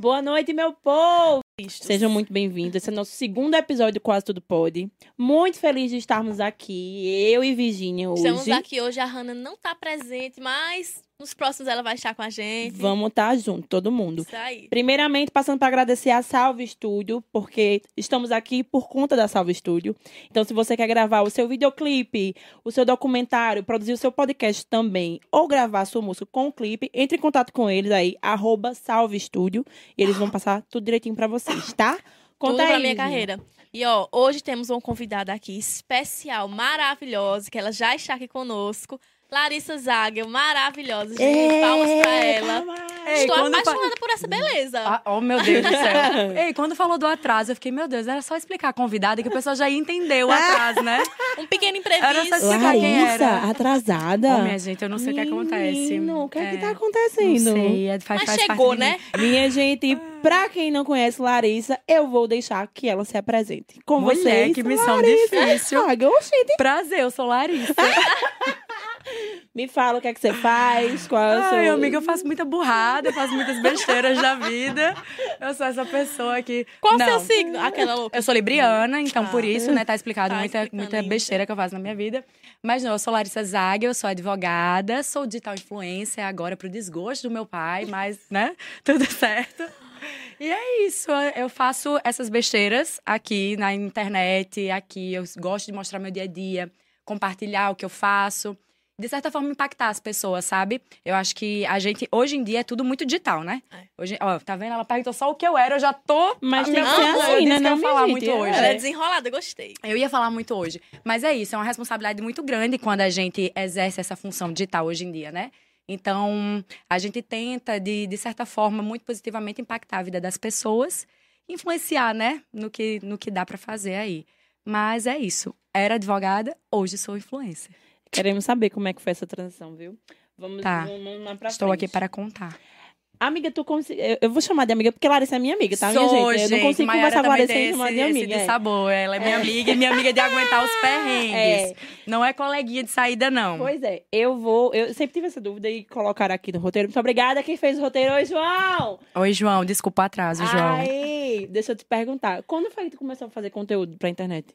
Boa noite, meu povo! Sejam muito bem-vindos. Esse é o nosso segundo episódio do Quase Tudo Pode. Muito feliz de estarmos aqui, eu e Virginia hoje. Estamos aqui hoje, a Hanna não tá presente, mas nos próximos ela vai estar com a gente. Vamos estar junto, todo mundo. Isso aí. Primeiramente, passando para agradecer a Salve Estúdio, porque estamos aqui por conta da Salve Estúdio. Então, se você quer gravar o seu videoclipe, o seu documentário, produzir o seu podcast também, ou gravar a sua música com o clipe, entre em contato com eles aí, arroba Salve Estúdio, e eles vão passar tudo direitinho para vocês, tá? Conta Tudo aí, pra minha carreira. E ó, hoje temos uma convidada aqui especial, maravilhosa, que ela já está aqui conosco. Larissa Zagel, maravilhosa, gente. Palmas pra ela. Ei, Estou apaixonada por essa beleza. Ah, oh, meu Deus do céu. Ei, quando falou do atraso, eu fiquei, meu Deus, era só explicar a convidada que o pessoal já ia entender o atraso, né? Um pequeno Era só imprevisto. explicar quem Larissa, era. atrasada. Oh, minha gente, eu não sei o que acontece. Menino, o que é, que tá Não acontecendo? sei, é, faz, Mas faz chegou, né? Minha gente, pra quem não conhece Larissa, eu vou deixar que ela se apresente. Com Mulher, vocês, que missão Larissa difícil. Oxente, Prazer, eu sou Larissa. me fala o que é que você faz, qual é o seu... Ai, amiga, eu faço muita burrada, eu faço muitas besteiras da vida. Eu sou essa pessoa que. Qual o seu signo? Aquela louca. Eu sou libriana, então por isso, né, tá explicado Tá muita, muita besteira que eu faço na minha vida. Mas não, eu sou Larissa Zaga, eu sou advogada, sou digital influencer agora pro desgosto do meu pai, mas, né, tudo certo. E é isso, eu faço essas besteiras aqui na internet, aqui, eu gosto de mostrar meu dia a dia, compartilhar o que eu faço. De certa forma, impactar as pessoas, sabe? Eu acho que a gente, hoje em dia, é tudo muito digital, né? É. Hoje, ó, tá vendo? Ela perguntou só o que eu era, eu já tô. Mas tem que ser assim, eu disse né, não, minha falar muito hoje. Ela é desenrolada, gostei. Eu ia falar muito hoje. Mas é isso, é uma responsabilidade muito grande quando a gente exerce essa função digital hoje em dia, né? Então, a gente tenta, de, de certa forma, muito positivamente impactar a vida das pessoas, influenciar, né, no que, no que dá pra fazer aí. Mas é isso. Era advogada, hoje sou influencer. Queremos saber como é que foi essa transição, viu? Vamos, Tá. vamos lá pra Estou frente. aqui para contar. Amiga, tu consegue... eu- vou chamar de amiga porque Larissa é minha amiga, tá, minha Sou, gente? Eu não consigo Maiara conversar com Larissa sem chamar de amiga. Esse é. sabor. Ela é minha amiga e minha amiga de aguentar os perrengues. É. Não é coleguinha de saída, não. Pois é, eu vou. Eu sempre tive essa dúvida e colocar aqui no roteiro. Muito obrigada. Quem fez o roteiro? Oi, João! Oi, João. Desculpa o atraso, João. Aí, deixa eu te perguntar. Quando foi que tu começou a fazer conteúdo pra internet?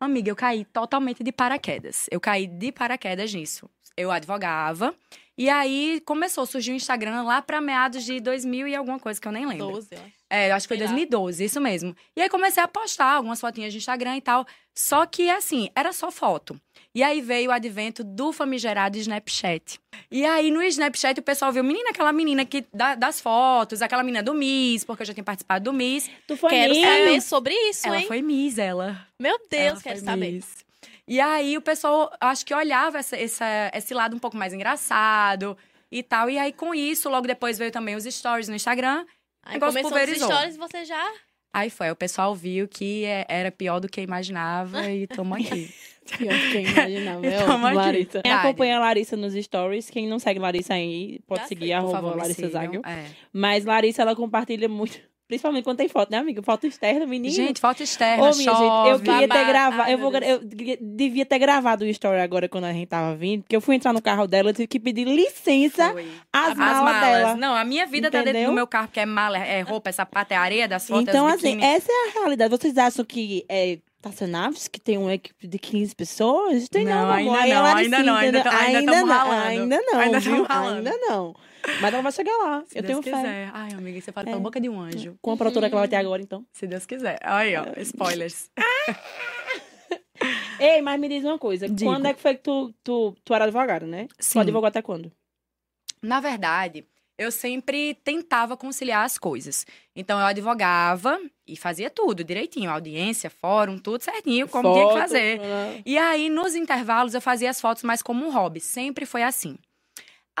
Amiga, eu caí totalmente de paraquedas. Eu caí de paraquedas nisso. Eu advogava. E aí começou, surgiu o Instagram lá pra meados de 2000 e alguma coisa que eu nem lembro. 12, eu acho. É, eu acho que foi Sei lá. 2012, isso mesmo. E aí comecei a postar algumas fotinhas de Instagram e tal. Só que, assim, era só foto. E aí veio o advento do famigerado Snapchat. E aí no Snapchat o pessoal viu, menina, aquela menina que da- das fotos, aquela menina do Miss, porque eu já tinha participado do Miss. Tu foi Quero Miss? saber sobre isso, ela hein? foi Miss, ela. Meu Deus, Ela quero saber. Miss. E aí o pessoal, acho que olhava essa, essa- esse lado um pouco mais engraçado e tal. E aí com isso, logo depois veio também os stories no Instagram. Aí negócio começou os pulverizou. stories e você já... Aí foi, o pessoal viu que é- era pior do que imaginava e tamo aqui. Pior que quem imaginava. É ótimo, aqui. Larissa. Quem acompanha a Larissa nos stories, quem não segue Larissa aí, pode Já seguir, arroba favor, Larissa. Zagel. É. Mas Larissa, ela compartilha muito. Principalmente quando tem foto, né, amiga? Foto externa, menina. Gente, foto externa, Ô, minha gente, eu chove. queria ter gravado. Eu, vou, eu devia ter gravado o story agora quando a gente tava vindo, porque eu fui entrar no carro dela, eu tive que pedir licença Foi. às As malas, malas. dela. Não, a minha vida tá dentro Entendeu? do meu carro, porque é mala, é roupa, é sapato, é areia das fotos, Então, é assim, biquíni. essa é a realidade. Vocês acham que é Tassenaves, que tem uma equipe de 15 pessoas? Tem não, Não, amor. ainda não, ainda não, ainda entendeu? tam- ainda ainda tamo não, ainda não, Ainda viu? ralando. Ainda não. Mas ela vai chegar lá. eu Se tenho Deus fé. quiser. Ai, amiga, você fala É. pela boca de um anjo. Com a produtora que ela vai ter agora, então. Se Deus quiser. Aí, ó, spoilers. Ei, mas me diz uma coisa. Digo. Quando é que foi que tu, tu, tu era advogada, né? Tu Sim. advogou até quando? Na verdade, eu sempre tentava conciliar as coisas. Então, eu advogava e fazia tudo direitinho. Audiência, fórum, tudo certinho, como tinha que Foto, fazer. né? E aí, nos intervalos, eu fazia as fotos mais como um hobby. Sempre foi assim.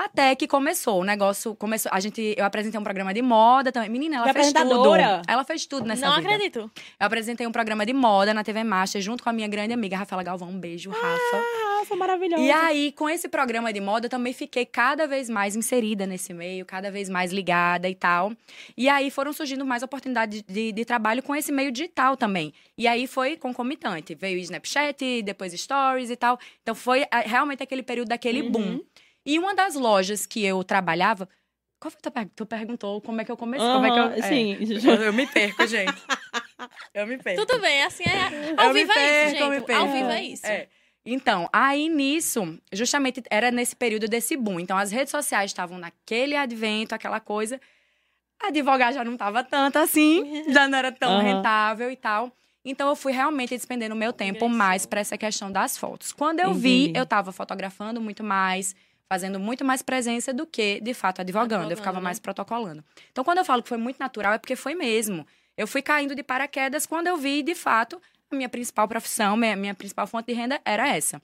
Até que começou, o negócio começou. A gente, eu apresentei um programa de moda também. Menina, ela fez tudo. Ela fez tudo nessa Não vida. acredito. Eu apresentei um programa de moda na TV Master junto com a minha grande amiga Rafaela Galvão. Um beijo, Rafa. Ah, foi maravilhoso. E aí, com esse programa de moda, eu também fiquei cada vez mais inserida nesse meio, cada vez mais ligada e tal. E aí foram surgindo mais oportunidades de, de trabalho com esse meio digital também. E aí foi concomitante. Veio o Snapchat, depois Stories e tal. Então foi ah, realmente aquele período daquele Uhum. boom. E uma das lojas que eu trabalhava Qual foi a tua pergunta? Tu perguntou como é que eu comecei? como é que eu. É. Sim. Eu, eu me perco, gente. Eu me perco. Tudo bem, assim é. Ao Eu vivo é isso, perco, eu me gente. perco. Ao vivo é isso. É. Então, aí nisso, justamente era nesse período desse boom. Então, as redes sociais estavam naquele advento, aquela coisa. Advogar já não tava tanto assim, já não era tão Aham. rentável e tal. Então, eu fui realmente despendendo o meu tempo mais para essa questão das fotos. Quando eu vi, eu tava fotografando muito mais, fazendo muito mais presença do que, de fato, advogando. Advogando, eu ficava né? mais protocolando. Então, quando eu falo que foi muito natural, é porque foi mesmo. Eu fui caindo de paraquedas quando eu vi, de fato, a minha principal profissão, minha, minha principal fonte de renda era essa.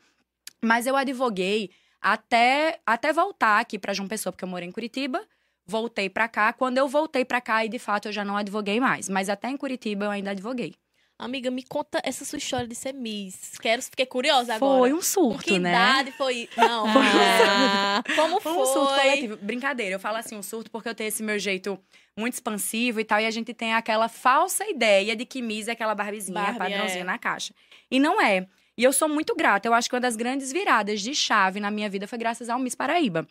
Mas eu advoguei até, até voltar aqui para João Pessoa, porque eu morei em Curitiba. Voltei para cá. Quando eu voltei para cá, e de fato eu já não advoguei mais. Mas até em Curitiba eu ainda advoguei. Amiga, me conta essa sua história de ser Miss. Quero, fiquei curiosa agora. Foi um Com surto, que né? idade foi? Não. Ah, Como Foi foi? um surto coletivo. Brincadeira, eu falo assim, um surto porque eu tenho esse meu jeito muito expansivo e tal, e a gente tem aquela falsa ideia de que Miss é aquela barbizinha, Barbie, padrãozinha é. na caixa. E não é. E eu sou muito grata. Eu acho que uma das grandes viradas de chave na minha vida foi graças ao Miss Paraíba.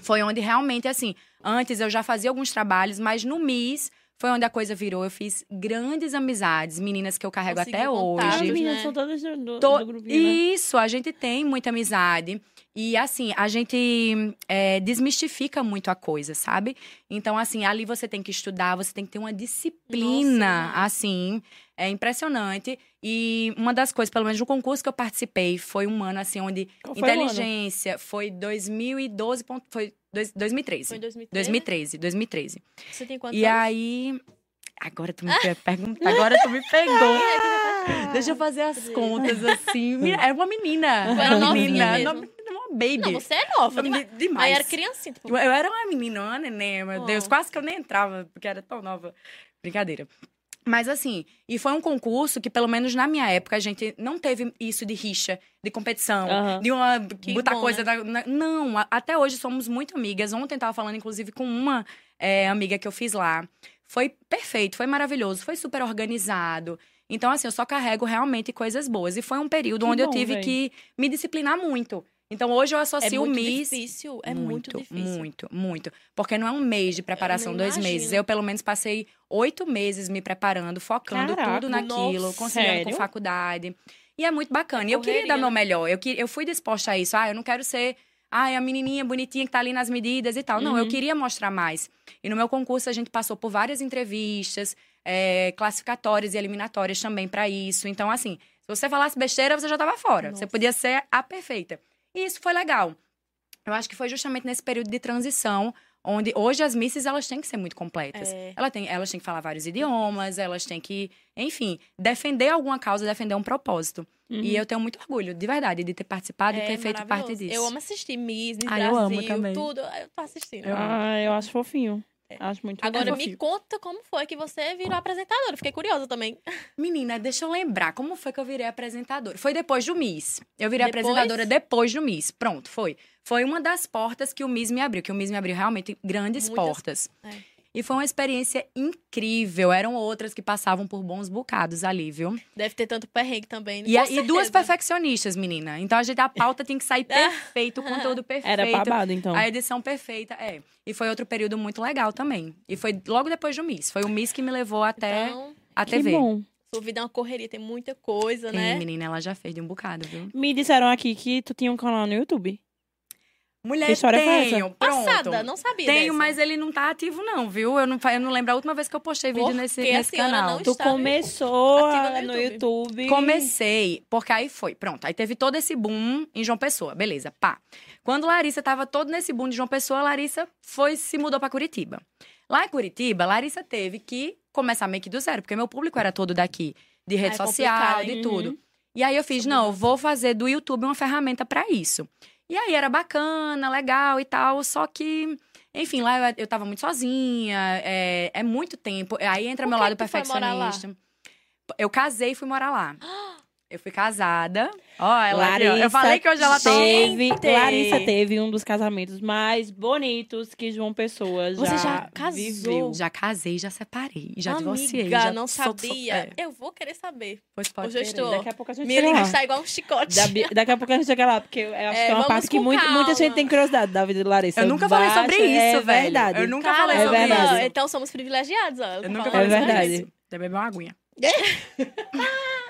Foi onde realmente, assim, antes eu já fazia alguns trabalhos, mas no Miss foi onde a coisa virou. Eu fiz grandes amizades, meninas que eu carrego Conseguiu até contatos, as hoje. meninas né? são todas do, do, To- do grupinho, né? Isso, a gente tem muita amizade. E assim, a gente é, desmistifica muito a coisa, sabe? Então, assim, ali você tem que estudar, você tem que ter uma disciplina, Nossa, assim, é impressionante. E uma das coisas, pelo menos no concurso que eu participei, foi um ano, assim, onde Qual foi inteligência foi 2012, ponto- foi dois- 2013. Foi em 2013? 2013, 2013. Você tem quantos E anos? aí. Agora tu me pergunta, agora tu me pegou. Deixa eu fazer as contas assim. Era uma menina. Era uma novinha menina. Baby. Não, você é nova. Eu me- demais. Aí era criancinha. Tipo, Eu, eu era uma menina, uma neném, meu Oh. Deus. Quase que eu nem entrava, porque era tão nova. Brincadeira. Mas assim, e foi um concurso que, pelo menos na minha época, a gente não teve isso de rixa, de competição, Aham. de uma Que botar bom, coisa né? da- na- Não, até hoje somos muito amigas. Ontem tava falando, inclusive, com uma é, amiga que eu fiz lá. Foi perfeito, foi maravilhoso, foi super organizado. Então, assim, eu só carrego realmente coisas boas. E foi um período Que onde eu bom, tive véi. que me disciplinar muito. Então, hoje eu é associo o muito Miss difícil. É muito, difícil. muito, muito. Porque não é um mês de preparação, dois imagino. meses. Eu, pelo menos, passei oito meses me preparando, focando Caraca, tudo naquilo, nossa, conciliando com sério? faculdade. E é muito bacana. E eu queria dar meu melhor. Eu, que- eu fui disposta a isso. Ah, eu não quero ser. Ah, a menininha bonitinha que tá ali nas medidas e tal. Não, eu Uhum. queria mostrar mais. E no meu concurso a gente passou por várias entrevistas, é, classificatórias e eliminatórias também pra isso. Então, assim, se você falasse besteira, você já tava fora. Você Nossa. podia ser a perfeita. E isso foi legal. Eu acho que foi justamente nesse período de transição, onde hoje as misses elas têm que ser muito completas. É. Ela tem, elas têm que falar vários idiomas, elas têm que, enfim, defender alguma causa, defender um propósito. Uhum. E eu tenho muito orgulho, de verdade, de ter participado e É ter feito parte disso. Eu amo assistir Miss, Miss Ah, eu Brasil, amo também. tudo. Eu tô assistindo. Eu. Ah, eu acho fofinho. Acho muito É. Agora, me conta como foi que você virou apresentadora. Fiquei curiosa também. Menina, deixa eu lembrar, como foi que eu virei apresentadora? Foi depois do Miss. Eu virei Depois? apresentadora depois do Miss. Pronto, foi. Foi uma das portas que o Miss me abriu, que o Miss me abriu realmente grandes Muitas- portas. é. E foi uma experiência incrível. Eram outras que passavam por bons bocados ali, viu? Deve ter tanto perrengue também. E, e duas perfeccionistas, menina. Então a gente a pauta tinha que sair perfeito, o conteúdo perfeito. Era babado, então. A edição perfeita, é. E foi outro período muito legal também. E foi logo depois do Miss. Foi o Miss que me levou até Então, a Que TV. bom. sua vida é uma correria, tem muita coisa, Tem, né? menina, ela já fez de um bocado, viu? Me disseram aqui que tu tinha um canal no YouTube. Mulher, tenho, pronto. Passada, não sabia Tenho, dessa. mas ele não tá ativo não, viu? Eu não, fa- eu não lembro a última vez que eu postei vídeo Porque nesse, a nesse canal. não Tu começou a- no no YouTube. Comecei, porque aí foi, pronto. Aí teve todo esse boom em João Pessoa, beleza, pá. Quando Larissa tava todo nesse boom de João Pessoa, Larissa foi se mudou pra Curitiba. Lá em Curitiba, Larissa teve que começar meio que do zero, porque meu público era todo daqui, de rede é social, de hein? tudo. E aí eu fiz, não, eu vou fazer do YouTube uma ferramenta pra isso. E aí era bacana, legal e tal, só que, enfim, lá eu, eu tava muito sozinha, é, é muito tempo. Aí entra Por meu lado perfeccionista. Eu casei e fui morar lá. Eu fui casada. Ó, ela aqui, ó. Eu falei que hoje ela tá. teve, Gente! Larissa teve um dos casamentos mais bonitos que João Pessoa já Você já casou? viveu. Já casei, já separei, já Amiga, divorciei. já não sou- sabia. é, Eu vou querer saber. pois pode Hoje eu estou. Daqui a pouco a gente Minha chega língua está igual um chicote. Da Daqui a pouco a gente chega lá, porque eu acho É, que é uma parte que muito- muita gente tem curiosidade da vida de Larissa. Eu nunca falei sobre Baixa- isso, é velho. verdade. Eu nunca falei É sobre verdade. isso. Então somos privilegiados, ó. Eu tô nunca falei É sobre isso. Até beber uma aguinha.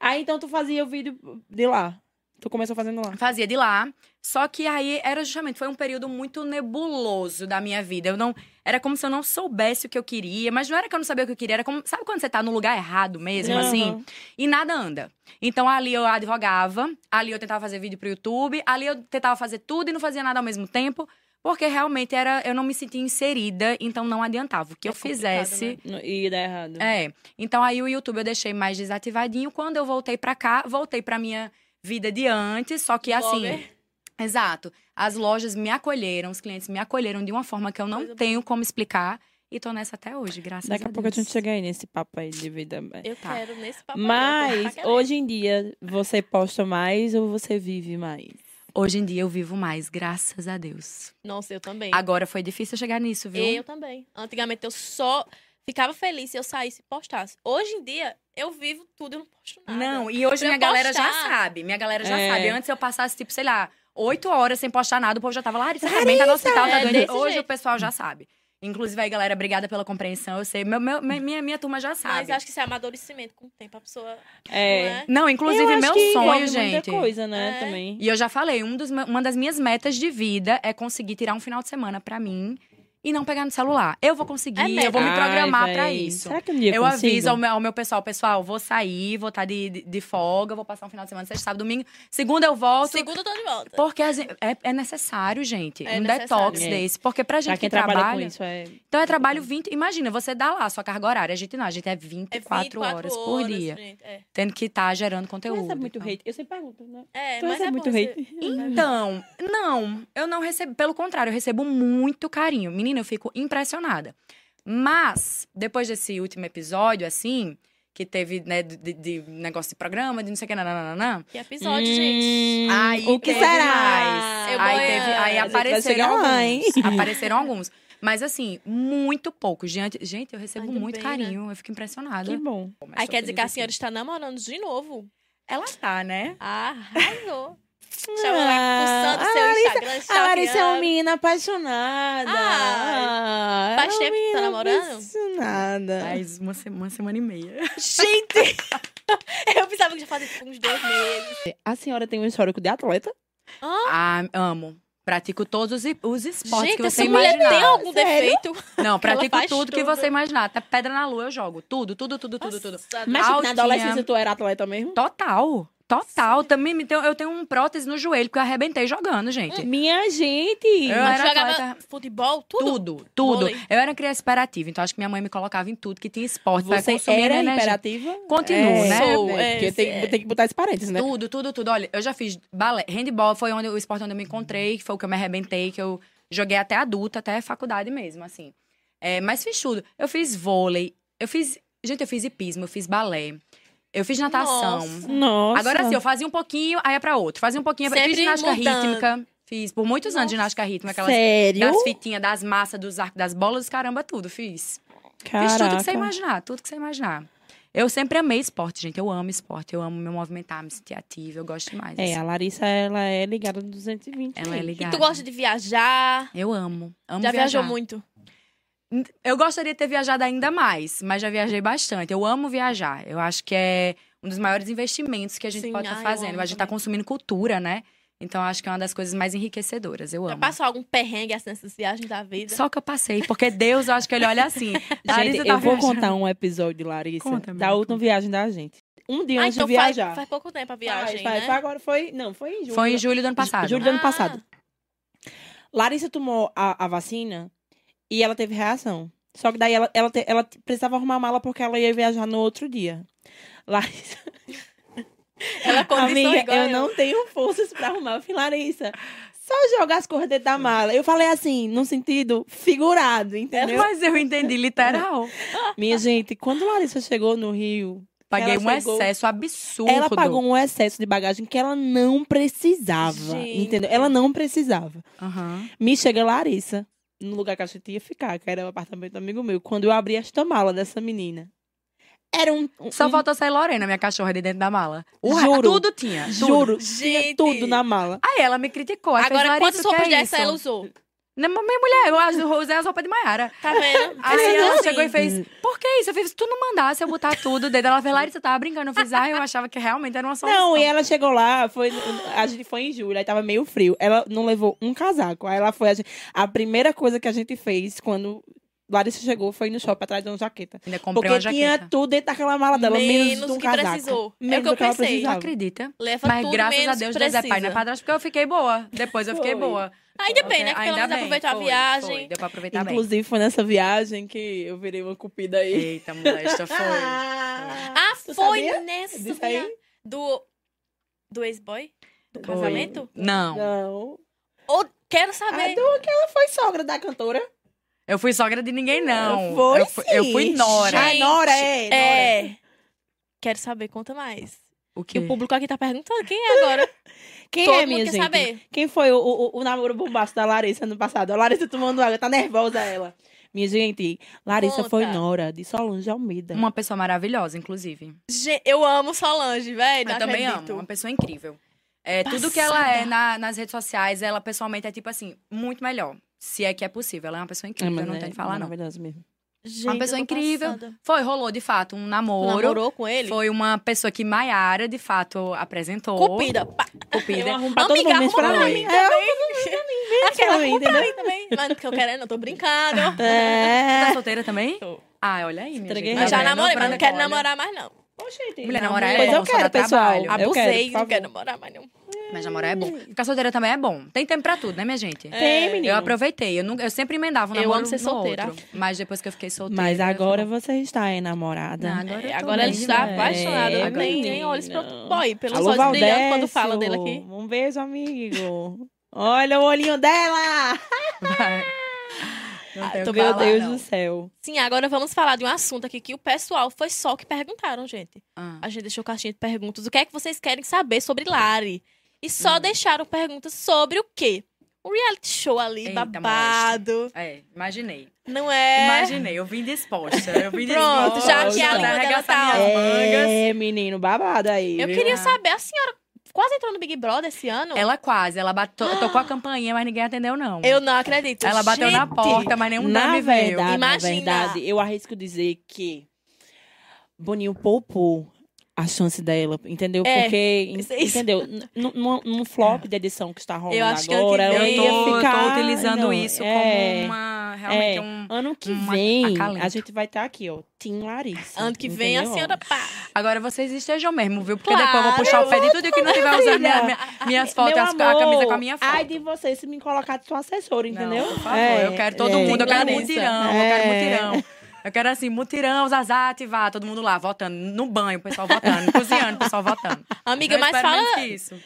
Aí então tu fazia o vídeo de lá. Tu começou fazendo lá. Fazia de lá. Só que aí era justamente, foi um período muito nebuloso da minha vida. Eu não. Era como se eu não soubesse o que eu queria, mas não era que eu não sabia o que eu queria, era como. Sabe quando você tá no lugar errado mesmo, Aham. assim? E nada anda. Então ali eu advogava, ali eu tentava fazer vídeo pro YouTube, ali eu tentava fazer tudo e não fazia nada ao mesmo tempo. Porque realmente era, eu não me sentia inserida, então não adiantava. O que É eu fizesse, No- E dá errado. é. Então aí o YouTube eu deixei mais desativadinho. Quando eu voltei pra cá, voltei pra minha vida de antes, só que assim. Blogger. Exato. As lojas me acolheram, os clientes me acolheram de uma forma que eu não Coisa boa. tenho como explicar. E tô nessa até hoje, graças Daqui a a pouco a Deus. gente chega aí nesse papo aí de vida. Eu Tá. quero nesse papo. Mas hoje em dia você posta mais ou você vive mais? Hoje em dia eu vivo mais, graças a Deus. Nossa, eu também. Agora foi difícil eu chegar nisso, viu? Eu também. Antigamente eu só ficava feliz se eu saísse e postasse. Hoje em dia, eu vivo tudo e não posto nada. Não, e hoje Pra eu minha galera já postar. sabe. Minha galera já É. sabe. Antes eu passasse, tipo, sei lá, oito horas sem postar nada, o povo já tava lá, Larissa, também tá no hospital, tá É doente. desse Hoje jeito. o pessoal já sabe. Inclusive aí, galera, obrigada pela compreensão. Eu sei, meu, meu- minha, minha turma já sabe. Mas acho que isso é amadurecimento com o tempo. A pessoa. É. Não é? Não, inclusive Eu acho meu que sonho, envolve gente. muita coisa, né, É. também. E eu já falei, um dos, uma das minhas metas de vida é conseguir tirar um final de semana pra mim e não pegar no celular. Eu vou conseguir, É eu vou me programar pra véi, isso. Será que um dia Eu consigo? aviso ao meu, ao meu pessoal, pessoal, vou sair, vou estar de, de, de folga, vou passar um final de semana, sexta, sábado, domingo. Segunda eu volto. Segunda eu tô de volta. Porque é, é necessário, gente, É um necessário. detox É. desse. Porque pra gente Pra quem que trabalha, trabalha. com isso, é... Então é trabalho 20. Imagina, você dá lá a sua carga horária. A gente não, a gente é 24, É 24 horas, por dia. gente, É, Tendo que estar gerando Tu conteúdo. recebe muito então. hate? Eu sempre pergunto, né? é Tu mas recebe é muito bom hate? Então, não, eu não recebo. Pelo contrário, eu recebo muito carinho. Menina, eu fico impressionada. Mas, depois desse último episódio, assim, que teve, né, de, de- de negócio de programa, de não sei o que, nananana. Que episódio, gente. Hum, Aí o que será? mais. Eu aí, teve, aí gente apareceram alguns. lá, hein? Apareceram alguns. Mas assim, muito pouco. Gente, gente eu recebo Ainda muito bem, carinho. Eu fico impressionada. Que bom. Mas Aí quer dizer que a feliz senhora assim. está namorando de novo. Ela tá, né? Arrasou. Chama Ah, lá, pulsando a seu Larissa- Instagram, A Larissa é uma stalkeando. menina apaixonada. Ah, Ah, faz é tempo que tá namorando? Apaixonada. Faz uma, se- uma semana e meia. Gente! eu pensava que já fazia tipo, uns dois meses. A senhora tem um histórico de atleta? Ah, amo. Pratico todos os, os esportes Gente, que você essa mulher imaginar. tem algum Sério? defeito? Não, pratico faz tudo que tudo. você imaginar. Até pedra na lua eu jogo. Tudo, tudo, tudo, tudo, tudo. Nossa, Mas tipo, na Altinha. adolescência tu era atleta mesmo? Total. Total. Também me tenho, eu tenho um prótese no joelho, porque eu arrebentei jogando, gente. Minha gente! Eu Mas era jogava atleta- futebol, tudo? Tudo, tudo. Vôlei. Eu era criança hiperativa, então acho que minha mãe me colocava em tudo que tinha esporte pra Você consumir era energia. imperativa? Continuo, é, né? Sou, é, porque tem, é. tem que botar esse parênteses, né? Tudo, tudo, tudo. Olha, eu já fiz balé. Handball foi onde, o esporte onde eu me encontrei, que foi o que eu me arrebentei, que eu joguei até adulta, até faculdade mesmo, assim. É, mas fiz tudo. Eu fiz vôlei, eu fiz. Gente, eu fiz hipismo, eu fiz balé, eu fiz natação. Nossa. Nossa. Agora sim, eu fazia um pouquinho, aí é pra outro. Fazia um pouquinho, Sempre fiz ginástica mudando. rítmica. Fiz por muitos anos Nossa. ginástica rítmica, aquelas Sério? das fitinhas, das massas, dos arcos, das bolas, dos caramba, tudo. Fiz. Caraca. Fiz tudo que você imaginar, tudo que você imaginar. Eu sempre amei esporte, gente. Eu amo esporte, eu amo me movimentar, me sentir ativa, eu gosto demais. É, assim. a Larissa, ela é ligada no 220. Ela é aí. E ligada. tu gosta de viajar? Eu amo. Amo já viajar. viajou muito? Eu gostaria de ter viajado ainda mais, mas já viajei bastante. Eu amo viajar. Eu acho que é um dos maiores investimentos que a gente Sim, pode estar eu fazendo. A gente está consumindo cultura, né? Então acho que é uma das coisas mais enriquecedoras. Eu Já amo. passou algum perrengue assim nessas viagens da vida? Só que eu passei, porque Deus, eu acho que ele olha assim. Larissa Gente, tá eu vou viajando. contar um episódio, Larissa, Conta, da última conta. viagem da gente. Um dia ah, antes então de faz, viajar. faz pouco tempo a Faz, viagem, faz, né? foi agora, foi... Não, foi em julho. Foi em julho do ano passado. Julho do ano Ah. passado. Larissa tomou a, a vacina e ela teve reação. Só que daí ela, ela, te- ela precisava arrumar mala porque ela ia viajar no outro dia. Larissa, Ela amiga, igual eu não tenho forças pra arrumar. Eu falei, Larissa, só jogar as coisas dentro da mala. Eu falei assim, num sentido figurado, entendeu? Mas eu entendi literal. Minha gente, quando Larissa chegou no Rio, Paguei Ela um chegou- excesso absurdo. Ela pagou um excesso de bagagem que ela não precisava. Gente. Entendeu? Ela não precisava. Aham. Me chega Larissa, no lugar que a gente ia ficar, que era o apartamento do amigo meu. Quando eu abri esta mala dessa menina. Era um. um Só um- faltou sair Lorena, minha cachorra, de dentro da mala. Juro. Tudo tinha. tudo. Juro, tinha Gente. tudo na mala. Aí ela me criticou. Agora, quantas "Larissa, o que roupas é dessa isso?" ela usou? Minha mulher, eu acho- usei as roupas de Maiara. Tá vendo? Aí ela assim. chegou e fez, por que isso? Eu fiz, se tu não mandasse eu botar tudo dentro. Ela fez, Larissa, tava brincando. Eu fiz, ah, eu achava que realmente era uma solução. Não, e ela chegou lá, foi, a gente foi em julho, aí tava meio frio. Ela não levou um casaco. Aí ela foi. A, gente- a primeira coisa que a gente fez quando Larissa chegou foi no shopping atrás de uma jaqueta. Ainda comprei Porque uma tinha jaqueta. tudo dentro daquela mala dela, menos, Menos de um que casaco. precisou. É o Menos que eu ela pensei. Acredita? Leva Mas tudo graças menos a Deus, Deus é pai, não é padrasto, porque eu fiquei boa. Depois eu fiquei Foi. boa. Ainda bem, né? Que pelo Ainda menos bem, aproveitou a foi, viagem. foi, Deu pra aproveitar bem. Inclusive, foi nessa viagem que eu virei uma cupida aí. Eita, molesta, foi. Ah, Tu foi sabia nessa aí? viagem. Do, do ex-boy? Do Foi. casamento? Não. Não. Ou quero A saber. do que ela foi sogra da cantora. Eu fui sogra de ninguém, não. Foi eu, fui, eu sim. fui nora. Ah, Nora, é. Nora. É. Quero saber, conta mais. O Que o público aqui tá perguntando quem é agora. Quem Todo é, minha quer gente? saber. Quem foi o, o, o namoro bombaço da Larissa ano passado? A Larissa tomando água, tá nervosa ela. Minha gente, Larissa Conta. foi Nora de Solange Almeida. Uma pessoa maravilhosa, inclusive. Gente, eu amo Solange, velho. Eu também acredito. amo. Uma pessoa incrível. É, tudo que ela é na- nas redes sociais, ela pessoalmente é tipo assim, muito melhor. Se é que é possível. Ela é uma pessoa incrível, mas não é tem de falar, não. maravilhosa mesmo. Gente, Uma eu pessoa incrível. passada. Foi, rolou de fato um namoro. namorou com ele? Foi uma pessoa que Maiara, de fato, apresentou. Cupida. Pá. Cupida. Eu arrumo pra todo Amiga, mundo, menos pra arruma pra mim. É, também. Aquela pra mim, arruma pra entendeu? mim também. Mas não que eu querendo, eu tô brincando. Tá É. solteira também? Tô. Ah, olha aí, minha Entreguei gente. Tá já namorei, mas não quero namorar mais, não. Oxente, Mulher, não, namorar é Pois bom, eu só quero, dá pessoal. trabalho. Eu Abusei, não quero namorar mais, não. Mas namorar é bom. Ficar solteira também é bom. Tem tempo pra tudo, né, minha gente? Tem, menino. Eu aproveitei. Eu, nunca, eu sempre emendava um Eu namoro amo ser no solteira. outro. Mas depois que eu fiquei solteira... Mas agora eu você está enamorada. Não, agora eu É, agora bem, está né? apaixonado. É, Não tem nem menina. olhos pro boy. Pelos Alô, olhos brilhando quando Valdécio. fala dele aqui. Um beijo, amigo. Olha o olhinho dela. Vai. Não Ah, tenho tô o que Meu falar, Deus não. do céu. Sim, agora vamos falar de um assunto aqui que o pessoal foi só que perguntaram, gente. Ah. A gente deixou caixinha de perguntas. O que é que vocês querem saber sobre Lari? E só Hum. deixaram perguntas sobre o quê? Um reality show ali, Eita, babado. É, imaginei. Não é? Imaginei, eu vim disposta. Eu vim Pronto, disposta. já que a língua dela tá-. É, menino, babado aí. Eu viu? queria Ah. saber, a senhora quase entrou no Big Brother esse ano? Ela quase, ela bateu, tocou a campainha, mas ninguém atendeu, não. Eu não acredito. Ela bateu na Gente, porta, mas nenhum na nome veio. verdade, Imagina. Na verdade, eu arrisco dizer que Boninho poupou a chance dela, entendeu? É, Porque, isso- isso. entendeu? Num, flop de edição que está rolando Eu acho que ano agora, que vem- Eu ia tô, ficar... tô utilizando não, isso é, como uma, realmente é. um... Ano que uma vem, acalento. a gente vai estar aqui, ó, Tim Larissa. Ano que vem a entendeu? senhora pá. Agora vocês estejam mesmo, viu? Porque Claro, depois eu vou puxar o pé de tudo que não tiver usando minha- minha- minhas fotos, as- amor, a camisa com a minha foto. Ai de você se me colocar de sua assessora, entendeu? Não, por favor, É, eu quero todo é. mundo, eu quero mutirão, eu quero É. mutirão. Eu quero assim, mutirão, Zazá, ativar, todo mundo lá, votando, no banho, o pessoal votando, cozinhando, o pessoal votando. Amiga, mas fala,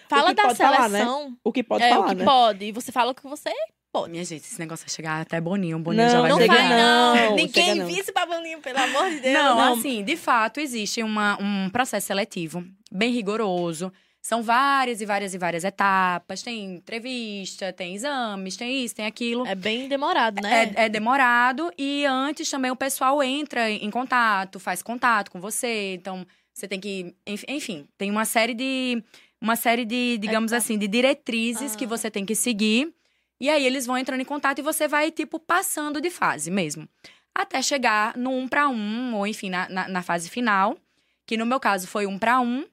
fala da pode falar, né? seleção. O que pode é, falar, o que né? pode. E você fala o que você pode. Minha gente, esse negócio vai chegar até Boninho, o Boninho Não, já vai Não chega vai, não. não, Ninguém não. viu esse babaninho, pelo amor de Deus. Não, Não. assim, de fato, existe uma, um processo seletivo bem rigoroso. São várias e várias e várias etapas. Tem entrevista, tem exames, tem isso, tem aquilo. É bem demorado, né? É, é demorado e antes também o pessoal entra em contato, faz contato com você. Então, você tem que. enf- Enfim, tem uma série de. Uma série de, digamos Etapa. assim, de diretrizes que Ah. você tem que seguir. E aí eles vão entrando em contato e você vai, tipo, passando de fase mesmo. Até chegar no um para um, ou enfim, na, na, na fase final. Que no meu caso foi um para um.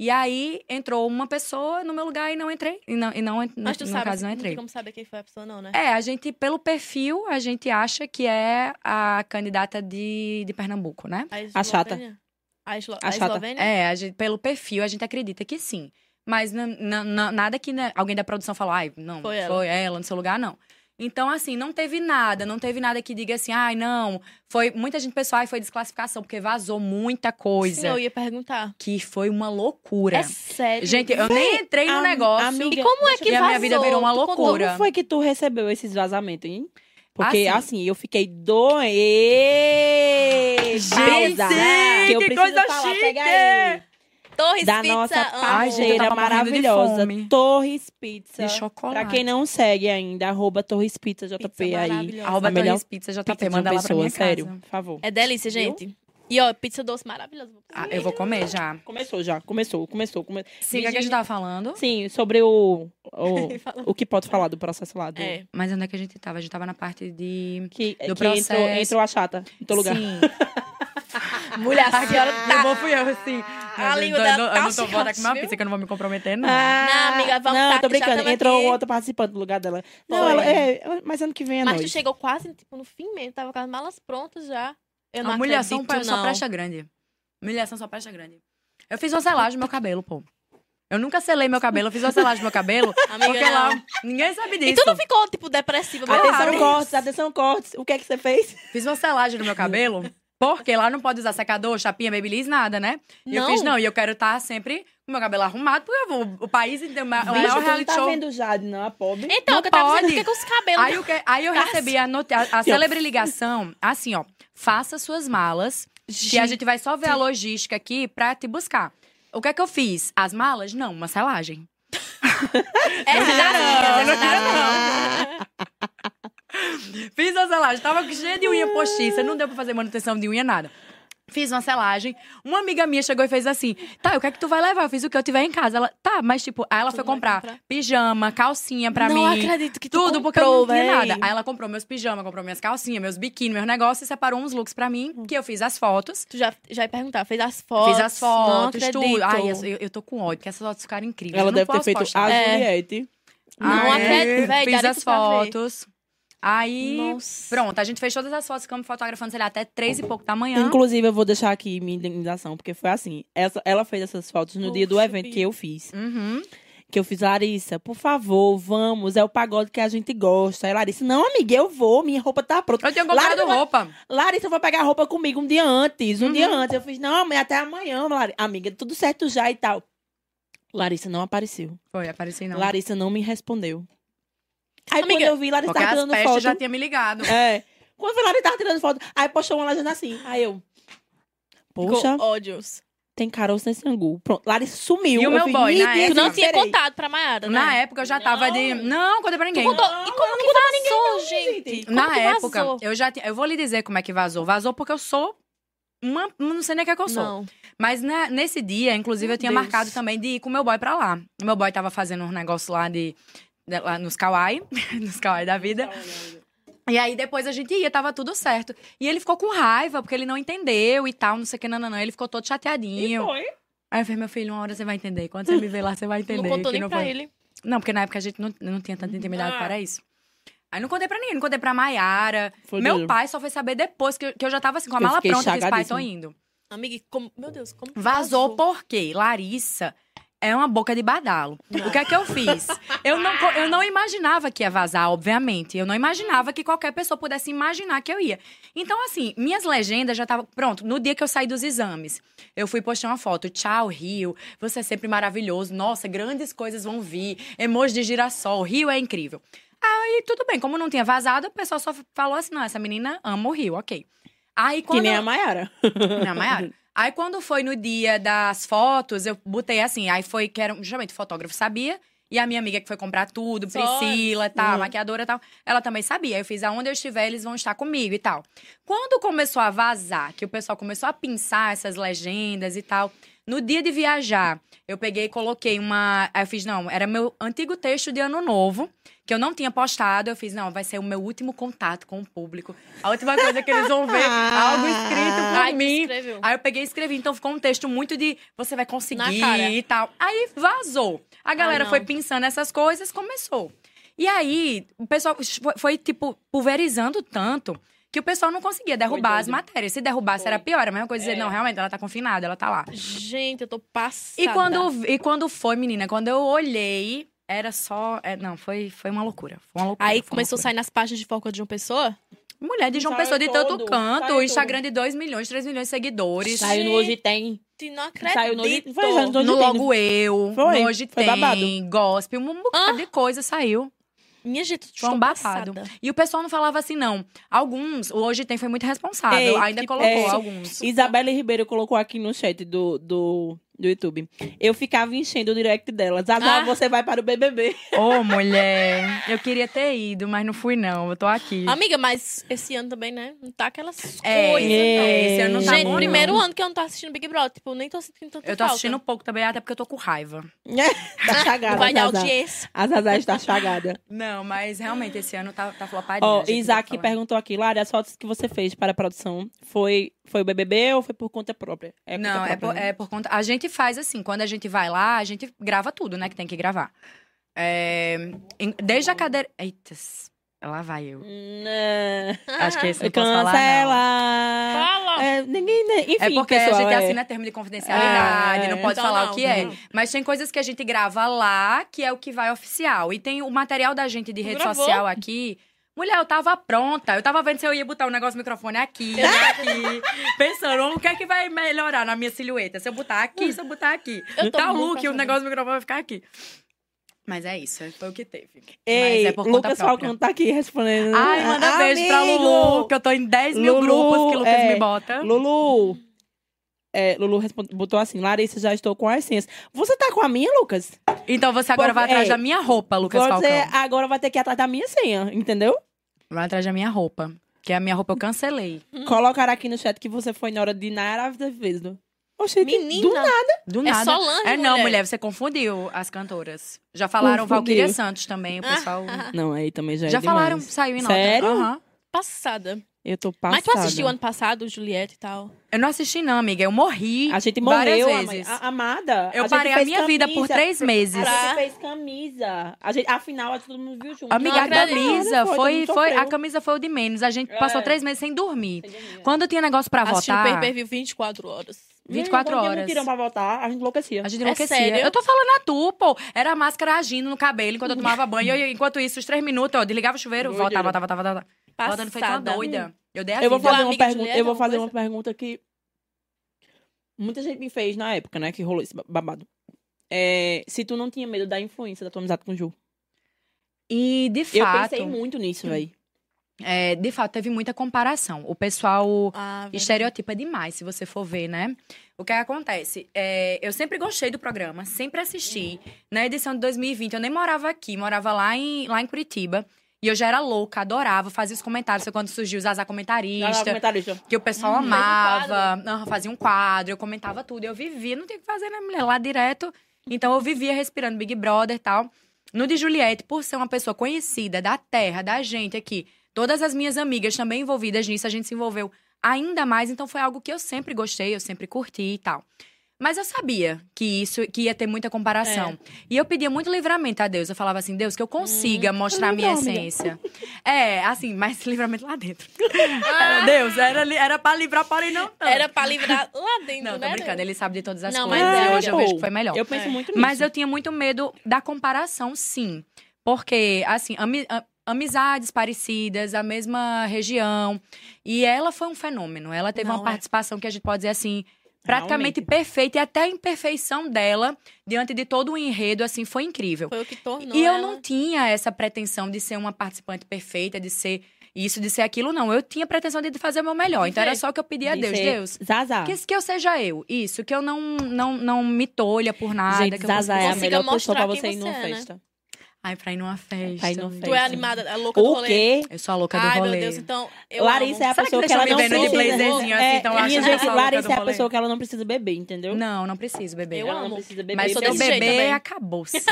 E aí entrou uma pessoa no meu lugar e não entrei. E não, e não, Mas tu no sabe, caso não não entrei. tem como saber quem foi a pessoa, não, né? É, a gente, pelo perfil, a gente acha que é a candidata de, de Pernambuco, né? A chata. Eslovênia? A, Eslo... A a chata. Eslovênia? É, a gente, pelo perfil, a gente acredita que sim. Mas nada que né, alguém da produção falou, ai, não, Foi foi ela. ela. no seu lugar, não. Então, assim, não teve nada, não teve nada que diga assim, ai, não. Foi muita gente pessoal e foi desclassificação, porque vazou muita coisa. Sim, eu ia perguntar. Que foi uma loucura. É sério? Gente, eu nem entrei no negócio. amiga, E como é que E a vazou? minha vida virou uma loucura. Como foi que tu recebeu esses vazamentos, hein? Porque, Assim. assim, eu fiquei doente. Gente, que eu que preciso coisa falar. chique! Pega aí. Torres Da Pizza. nossa parceira maravilhosa. Torres Pizza. De chocolate. Pra quem não segue ainda, arroba Torres Pizza JP Pizza aí. Arroba Torres Pizza JP, Pizza manda uma lá pra pessoa, minha sério, casa. por favor. É delícia, gente. E ó, pizza doce maravilhosa. Ah, eu vou comer já. Começou já, começou, começou. come- Siga que a gente tava falando. Sim, sobre o, o, Falou. o que pode falar do processo lá. Do, É. Mas onde é que a gente tava? A gente tava na parte de... Que, Do que entrou, processo. entrou a chata no teu lugar. Sim. Mulher, a senhora Eu tá. vou fui eu, assim. A eu, língua eu, dela eu, tá não tô volta com uma pizza que eu não vou me comprometer, não. Ah, Não, amiga, vamos Não, tá- tô brincando. Entrou aqui. outra participante no lugar dela. Não, Foi. ela, é, mas ano que vem é Mas nós. tu chegou quase, tipo, no fim mesmo. Tava com as malas prontas já. Eu não a humilhação acredito, só não. presta grande. Humilhação só presta grande. Eu fiz uma selagem no meu cabelo, pô. Eu nunca selei meu cabelo, eu fiz uma selagem no meu cabelo. Amiga, porque lá, ninguém sabe disso. E tu não ficou, tipo, depressiva? Atenção, cortes, atenção, cortes. O que é que você fez? Fiz uma selagem no meu cabelo, porque lá não pode usar secador, chapinha, babyliss, nada, né? E eu Não? fiz, não, e eu quero estar sempre com o meu cabelo arrumado, porque eu vou, o país inteiro, o maior não reality tá show. vendo Jade, não, a pobre. Então, Não que eu tava dizendo, pode. fica com os cabelos. Aí, o que- aí eu recebi a, noti- a, a célebre ligação, assim, ó. Faça suas malas, que a gente vai só ver a logística aqui pra te buscar. O que é que eu fiz? As malas? Não, uma selagem. É essa é das Ah, minhas. Fiz a selagem, tava cheia de unha postiça, não deu pra fazer manutenção de unha, nada. Fiz uma selagem. Uma amiga minha chegou e fez assim: Tá, o que é que tu vai levar? Eu fiz o que eu tiver em casa. Ela, tá, mas tipo, aí ela foi comprar, comprar? pijama, calcinha pra não mim. acredito que tu Tudo, porque eu comprou, não tinha véi. nada. Aí ela comprou meus pijamas, comprou minhas calcinhas, meus biquíni, meus negócios e separou uns looks pra mim, que eu fiz as fotos. Tu já, já ia perguntar, fez as fotos. Fiz as não fotos, acredito. tudo. Ai, eu, eu tô com ódio, porque essas fotos ficaram incríveis. Ela não deve ter feito postar. a É. Juliette. Não Aí, acredito, véi, Fiz as pra ver. Aí, Nossa. pronto, a gente fez todas as fotos, ficamos fotografando, sei lá, até três e pouco da manhã. Inclusive, eu vou deixar aqui minha indenização, porque foi assim. Essa, ela fez essas fotos no dia do evento vida. que eu fiz. Uhum. Que eu fiz, Larissa, por favor, vamos, é o pagode que a gente gosta. Aí, Larissa, não, amiga, eu vou, minha roupa tá pronta. Eu tinha comprado Larissa, roupa. Larissa, eu vou pegar a roupa comigo um dia antes. Um Uhum. dia antes. Eu fiz, não, até amanhã, Larissa. Amiga, tudo certo já e tal. Larissa não apareceu. Foi, apareci não. Larissa não me respondeu. Aí Amiga, quando eu vi, Larissa tava as tirando foto. já tinha me ligado. É. Quando eu vi, Larissa tava tirando foto. Aí postou uma legenda assim. Aí eu. Poxa, Ficou ódios. tem caroço nesse angu. Pronto, Larissa sumiu. E o Eu meu boy, "Meu na Tu não tinha esperei." contado pra Mayara, né? Na época eu já tava de. Não, contei pra ninguém. Contou- E como que vazou, gente? Como Na que época, vazou? eu já tinha. Eu vou lhe dizer como é que vazou. Vazou porque eu sou. Uma, não sei nem o que, é que eu sou. Não. Mas na- nesse dia, inclusive, Meu eu tinha Deus. marcado também de ir com meu boy pra lá. Meu boy tava fazendo um negócio lá de. De- lá nos kawaii, nos kawaii da vida. E aí depois a gente ia, tava tudo certo. E ele ficou com raiva, porque ele não entendeu e tal, não sei o que, não, não, não. Ele ficou todo chateadinho. foi. Aí eu falei, meu filho, uma hora você vai entender. Quando você me ver lá, você vai entender. Não contou nem não pra foi. ele. Não, porque na época a gente não, não tinha tanta intimidade Ah. para isso. Aí não contei pra ninguém, não contei pra Maiara. Foi Meu pai só foi saber depois que eu, que eu já tava assim, com a Eu mala pronta, que pai, tô chagadíssima. indo. Amiga, e como... Meu Deus, como que Vazou porque Larissa é uma boca de badalo. O que é que eu fiz? Eu não, eu não imaginava que ia vazar, obviamente. Eu não imaginava que qualquer pessoa pudesse imaginar que eu ia. Então, assim, minhas legendas já estavam. Pronto, no dia que eu saí dos exames, eu fui postar uma foto. Tchau, Rio. Você é sempre maravilhoso. Nossa, grandes coisas vão vir. Emoji de girassol. Rio é incrível. Aí, tudo bem. Como não tinha vazado, o pessoal só falou assim: não, essa menina ama o Rio, ok. Aí, quando Que nem eu- a Mayara. não, Maiara. Aí quando foi no dia das fotos, eu botei assim, aí foi que era justamente o fotógrafo sabia. E a minha amiga que foi comprar tudo, Priscila, tá, Uhum. maquiadora e tal, ela também sabia. Eu fiz aonde eu estiver, eles vão estar comigo e tal. Quando começou a vazar, que o pessoal começou a pensar essas legendas e tal, no dia de viajar, eu peguei e coloquei uma. Aí eu fiz, não, era meu antigo texto de ano novo, que eu não tinha postado. Eu fiz, não, vai ser o meu último contato com o público. A última coisa que eles vão ver, algo escrito por Ai, mim. escreveu. Aí eu peguei e escrevi, então ficou um texto muito de você vai conseguir e tal. Aí vazou. A galera não. foi pensando essas coisas, começou. E aí, o pessoal foi, foi, tipo, pulverizando tanto que o pessoal não conseguia derrubar as doido. matérias. Se derrubasse, Foi. era pior. A mesma coisa dizer, É. não, realmente, ela tá confinada, ela tá lá. Gente, eu tô passada. E quando, e quando foi, menina, quando eu olhei, era só. é, não, foi, foi uma loucura. Foi uma loucura. Aí começou a loucura. sair nas páginas de foco de uma pessoa? Mulher de João Saiu Pessoa de tanto todo, canto, saiu o Instagram de 2 milhões, 3 milhões de seguidores. Saiu no Hoje Tem. Não acredito. Saiu no Hoje Foi, no Hoje No Tem. Logo Eu, Foi, no Hoje foi Tem, babado. Gospel, um bocado de coisa saiu. Minha gente, estou um babado. passada. E o pessoal não falava assim, não. Alguns, Hoje Tem foi muito responsável. Ei, Ainda tipo, colocou é, alguns. Isabelle Ribeiro colocou aqui no chat do, do, do YouTube. Eu ficava enchendo o direct dela. Zaza, Ah. você vai para o BBB. Ô, mulher. Eu queria ter ido, mas não fui, não. Eu tô aqui. Amiga, mas esse ano também, né? Não tá aquelas É, coisas. é, esse ano não tá Gente, bom, primeiro não. ano que eu não tô assistindo Big Brother. Tipo, nem tô sentindo tanta Eu tô falta. assistindo pouco também, até porque eu tô com raiva. tá chagada. Não vai dar audiência. A Zaza está chagada. Não, mas realmente esse ano tá, tá flopadinho. Ó, gente Isaac perguntou aqui, Lara, as fotos que você fez para a produção, foi, foi o BBB ou foi por conta própria? É conta Não, é própria, por, né? é por conta. A gente faz assim, quando a gente vai lá, a gente grava tudo, né? Que tem que gravar. É, em- desde a cadeira. Eita, lá vai eu. Não. Acho que esse não posso falar. Não. Cancela. Fala! É, ninguém, né? Enfim, É porque pessoal, a gente é. assina termo de confidencialidade, É. não pode Então falar não, o que é. não. Mas tem coisas que a gente grava lá, que é o que vai oficial. E tem o material da gente de rede Gravou? social aqui. Mulher, eu tava pronta. Eu tava vendo se eu ia botar o negócio do microfone aqui, aqui. pensando, o que é que vai melhorar na minha silhueta? Se eu botar aqui, se eu botar aqui. Eu Tá o look, o negócio do microfone vai ficar aqui. Mas é isso, foi o que teve. Ei, Mas é por conta Lucas. Falcão tá aqui respondendo. Ai, manda Ah, beijo pra amigo! Lulu, que eu tô em 10 mil Lulu, grupos que o Lucas é, me bota. Lulu. É, Lulu respond- botou assim, Larissa, já estou com as senhas. Você tá com a minha, Lucas? Então você agora Porque- vai atrás é, da minha roupa, Lucas Você Falcão. agora vai ter que ir atrás da minha senha, entendeu? Vai atrás da minha roupa. Que a minha roupa eu cancelei. Colocar aqui no chat que você foi na hora de Nayara Azevedo. Oxe, Menina. do nada. Do É nada. Solange, É não, mulher. mulher, você confundiu as cantoras. Já falaram Confundiu. Valquíria Santos também, o pessoal. Não, aí também já é Já falaram, demais. saiu em nota. Sério? Aham. Passada. Eu tô passada. Mas tu assistiu ano passado, Juliette e tal? Eu não assisti, não, amiga. Eu morri. A gente várias morreu, vezes. ama- a- amada. Eu gente parei a minha vida por três meses. A gente fez camisa. A gente, afinal, a todo mundo viu junto. Amiga, Não a camisa foi, foi, mundo a camisa foi o de menos. A gente passou É. três meses sem dormir. Sem dormir. Quando tinha negócio pra Assistiu o votar, pay-per-view 24 horas. 24 Quando horas. não tiram pra voltar, a gente enlouquecia. A gente É enlouquecia. sério? Eu tô falando a tu, pô. Era a máscara agindo no cabelo enquanto eu tomava banho. E eu, enquanto isso, os três minutos, eu desligava o chuveiro, Doideira. voltava, voltava, voltava, voltava. Voltando feito uma Passada. doida. Eu dei a Eu vou fazer uma pergunta, eu vou fazer coisa? uma pergunta que muita gente me fez na época, né, que rolou esse babado. É, se tu não tinha medo da influência da tua amizade com o Ju. E, de Eu fato, pensei muito nisso, velho. é, de fato, teve muita comparação. O pessoal Ah, estereotipa demais, se você for ver, né? O que acontece? É, eu sempre gostei do programa, sempre assisti. Na edição de 2020, eu nem morava aqui, morava lá em, lá em Curitiba. E eu já era louca, adorava, fazia os comentários. Foi quando surgiu o Zazá Comentarista. comentarista. Que o pessoal Uhum. amava. Aham, fazia um quadro, eu comentava tudo. Eu vivia, não tinha o que fazer, né, mulher? Lá direto. Então eu vivia respirando Big Brother e tal. No de Juliette, por ser uma pessoa conhecida da terra, da gente aqui, todas as minhas amigas também envolvidas nisso, a gente se envolveu ainda mais. Então foi algo que eu sempre gostei, eu sempre curti e tal. Mas eu sabia que isso que ia ter muita comparação. E eu pedia muito livramento a Deus. Eu falava assim, Deus, que eu consiga mostrar a minha Livrou, amiga. essência. É, assim, mas livramento lá dentro. Era Deus, era, era pra livrar, porém não tanto. Era pra livrar lá dentro, Não, tô né? brincando, ele sabe de todas as Não, coisas. mas e é, hoje eu pô. vejo que foi melhor. Eu penso É. muito nisso. Mas eu tinha muito medo da comparação, sim. Porque, assim, ami- amizades parecidas, a mesma região. E ela foi um fenômeno. Ela teve Não, uma é. participação que a gente pode dizer assim. Praticamente Realmente. perfeita e até a imperfeição dela, diante de todo o enredo, assim, foi incrível. Foi o que tornou E eu ela- não tinha essa pretensão de ser uma participante perfeita, de ser isso, de ser aquilo, não. Eu tinha pretensão de fazer o meu melhor. Então era só o que eu pedia a De Deus. ser Deus, Zaza. que, que eu seja eu. Isso, que eu não, não, não me tolha por nada. Gente, que eu Zaza é a melhor pessoa pra você ir numa é, né? Festa. Ai, pra ir numa festa. Pra ir numa amiga. Tu é animada, a louca do O rolê. quê? Eu sou a louca do Ai, rolê. meu Deus, então. Eu Larissa é amo. a Será pessoa que que, ela não precisa. blazerzinho assim, é, tão minha achando gente, que eu sou a louca Larissa do é a rolê? pessoa que ela não precisa beber, entendeu? Não, não preciso beber. Eu ela amo. não precisa beber. Mas se eu beber, acabou-se.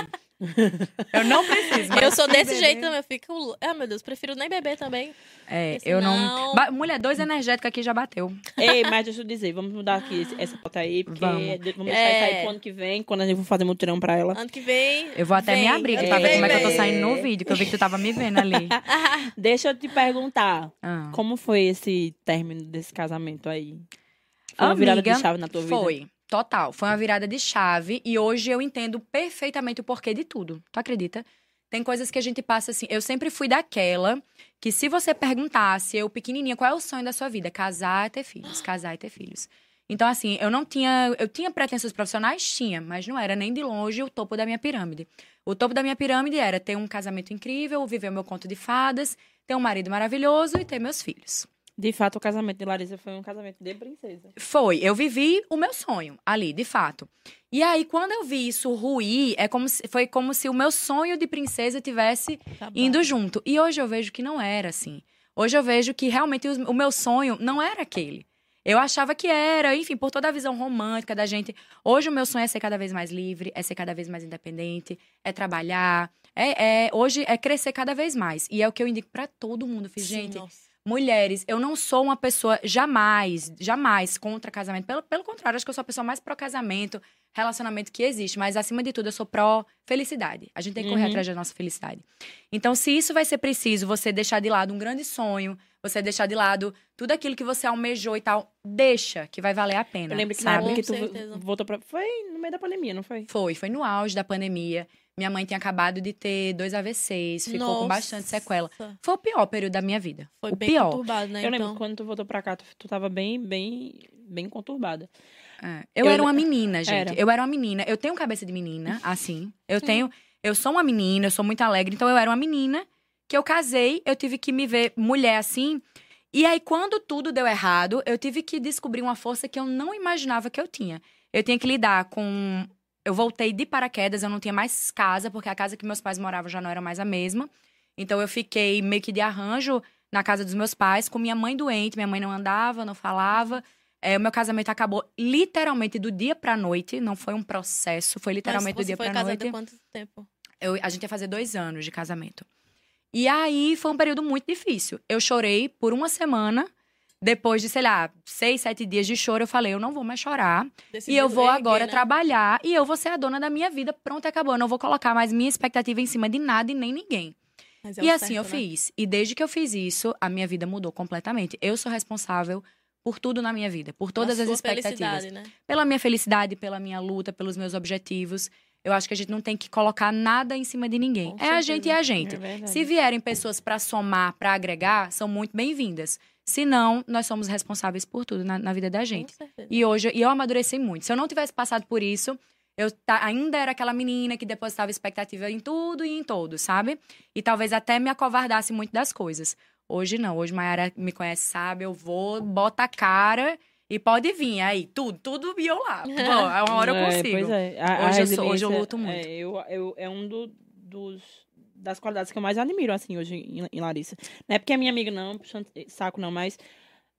Eu não preciso. mas Eu sou se desse beber- jeito também. Eu fico. Ah, meu Deus, prefiro nem beber também. É, Porque eu não... Ba- Mulher, dois energéticos aqui já bateu. Ei, mas deixa eu dizer, vamos mudar aqui esse- essa pauta aí, porque Vamos. vamos deixar É. isso aí pro ano que vem, quando a gente for fazer mutirão pra ela. Ano que vem. Eu vou até vem, me abrir pra ver vem, como é que eu tô saindo no vídeo, que eu vi que tu tava me vendo ali. Deixa eu te perguntar, Ah. como foi esse término desse casamento aí? Foi uma virada de chave na tua vida? Foi. Total. Foi uma virada de chave e hoje eu entendo perfeitamente o porquê de tudo. Tu acredita? Tem coisas que a gente passa assim. Eu sempre fui daquela que, se você perguntasse, eu pequenininha, qual é o sonho da sua vida? Casar e ter filhos. Casar e ter filhos. Então, assim, eu não tinha. Eu tinha pretensões profissionais? Tinha, mas não era nem de longe o topo da minha pirâmide. O topo da minha pirâmide era ter um casamento incrível, viver o meu conto de fadas, ter um marido maravilhoso e ter meus filhos. De fato, o casamento de Larissa foi um casamento de princesa. Foi, eu vivi o meu sonho ali, de fato. E aí, quando eu vi isso ruir, é como se, foi como se o meu sonho de princesa tivesse Tá indo junto. E hoje eu vejo que não era assim. Hoje eu vejo que realmente o meu sonho não era aquele. Eu achava que era, enfim, por toda a visão romântica da gente. Hoje o meu sonho é ser cada vez mais livre, é ser cada vez mais independente, é trabalhar. É, é- hoje é crescer cada vez mais. E é o que eu indico pra todo mundo. Fiz, gente, nossa. Mulheres, eu não sou uma pessoa jamais, jamais contra casamento. Pelo, pelo contrário, acho que eu sou a pessoa mais pró-casamento, relacionamento que existe. Mas, acima de tudo, eu sou pró-felicidade. A gente tem que correr Uhum. atrás da nossa felicidade. Então, se isso vai ser preciso, você deixar de lado um grande sonho, você deixar de lado tudo aquilo que você almejou e tal, deixa, que vai valer a pena. Eu lembro que na sabe? época que tu certeza. voltou pra. Foi no meio da pandemia, não foi? Foi, foi no auge da pandemia. Minha mãe tinha acabado de ter dois AVCs, ficou com Nossa. bastante sequela. Foi o pior período da minha vida. Foi o bem pior. conturbado, né? eu lembro então. que quando tu voltou pra cá, tu, tu tava bem, bem, bem conturbada. É. Eu, Eu- era uma menina, gente. Era. Eu era uma menina. Eu tenho cabeça de menina, assim. Eu tenho. Eu sou uma menina, eu sou muito alegre. Então eu era uma menina que eu casei, eu tive que me ver mulher assim. E aí, quando tudo deu errado, eu tive que descobrir uma força que eu não imaginava que eu tinha. Eu tinha que lidar com. Eu voltei de paraquedas, eu não tinha mais casa, porque a casa que meus pais moravam já não era mais a mesma. Então eu fiquei meio que de arranjo na casa dos meus pais, com minha mãe doente, minha mãe não andava, não falava. É, o meu casamento acabou literalmente do dia pra noite, não foi um processo, foi literalmente Mas do dia você foi pra casada noite. quanto tempo? Eu- a gente ia fazer dois anos de casamento. E aí foi um período muito difícil. Eu chorei por uma semana. Depois de, sei lá, seis, sete dias de choro, eu falei: eu não vou mais chorar. Decidiu E eu vou agora né? trabalhar e eu vou ser a dona da minha vida. Pronto, acabou. Eu não vou colocar mais minha expectativa em cima de nada e nem ninguém. É e assim eu certo, né? fiz. E desde que eu fiz isso, a minha vida mudou completamente. Eu sou responsável por tudo na minha vida, por todas A as expectativas. né? Pela minha felicidade, pela minha luta, pelos meus objetivos. Eu acho que a gente não tem que colocar nada em cima de ninguém. Com é a certeza. gente e a gente. É. Se vierem pessoas pra somar, pra agregar, são muito bem-vindas. Se não, nós somos responsáveis por tudo na, na vida da gente. Com certeza. E hoje e eu amadureci muito. Se eu não tivesse passado por isso, eu ta- ainda era aquela menina que depositava expectativa em tudo e em todos, sabe? E talvez até me acovardasse muito das coisas. Hoje não. Hoje Mayara me conhece, sabe? Eu vou, bota a cara e pode vir. Aí, tudo, tudo e eu lá. Bom, é uma hora eu É, consigo. Pois é. A- a Hoje eu sou- hoje eu luto muito. É, eu, eu, é um do- dos, das qualidades que eu mais admiro, assim, hoje em, em Larissa. Não é porque é minha amiga, não, puxando saco, não, mas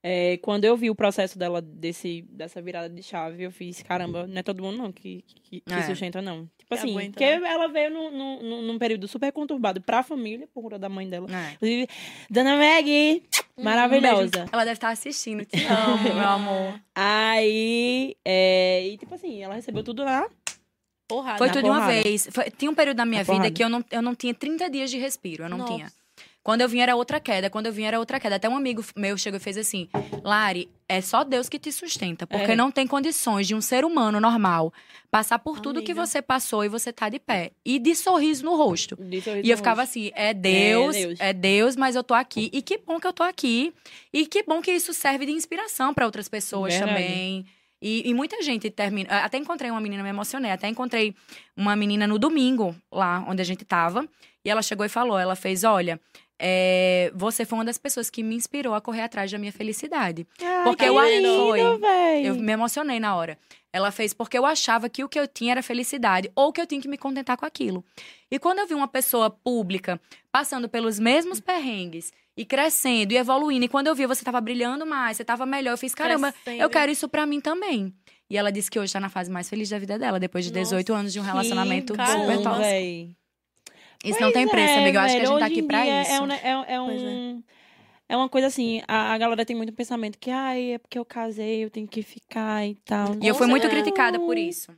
é, quando eu vi o processo dela, desse, dessa virada de chave, eu fiz, caramba, não é todo mundo, não, que, que, que É. sustenta, não. Tipo assim, aguenta, porque né? ela veio num, num, num- período super conturbado pra família, por conta da mãe dela. É. Inclusive, Dona Maggie, Hum, maravilhosa. Ela deve estar assistindo. Te amo, meu amor. Aí, é, e tipo assim, ela recebeu tudo lá. Porrada. Foi tudo de uma vez. Foi- tinha um período da minha Na vida porrada. que eu não, eu não tinha 30 dias de respiro. Eu não Nossa. tinha. Quando eu vim era outra queda. Quando eu vim era outra queda. Até um amigo meu chegou e fez assim: Lari, é só Deus que te sustenta. Porque É. não tem condições de um ser humano normal passar por tudo que você passou e você tá de pé. E de sorriso no rosto. E eu ficava assim, é Deus, Deus. é Deus, mas eu tô aqui. E que bom que eu tô aqui. E que bom que isso serve de inspiração para outras pessoas Verdade. também. E, e muita gente termina. Até encontrei uma menina, me emocionei. Até encontrei uma menina no domingo, lá onde a gente tava. E ela chegou e falou: ela fez: Olha, é, você foi uma das pessoas que me inspirou a correr atrás da minha felicidade. Porque Ai, eu que acho- lindo, foi. véi. Eu me emocionei na hora. Ela fez porque eu achava que o que eu tinha era felicidade, ou que eu tinha que me contentar com aquilo. E quando eu vi uma pessoa pública passando pelos mesmos perrengues e crescendo e evoluindo, e quando eu vi você tava brilhando mais, você tava melhor, eu fiz, caramba, Crescendo. eu quero isso pra mim também. E ela disse que hoje tá na fase mais feliz da vida dela, depois de 18 Nossa, anos de um relacionamento super caramba. bom, tóxico. véi. Isso não tem Pois preço, é, amiga. Eu acho que a gente tá aqui pra isso. É, um, é, é Pois é. um- é uma coisa assim, a, a galera tem muito pensamento que, ai, é porque eu casei, eu tenho que ficar e tal. E eu fui muito Nossa, criticada por isso.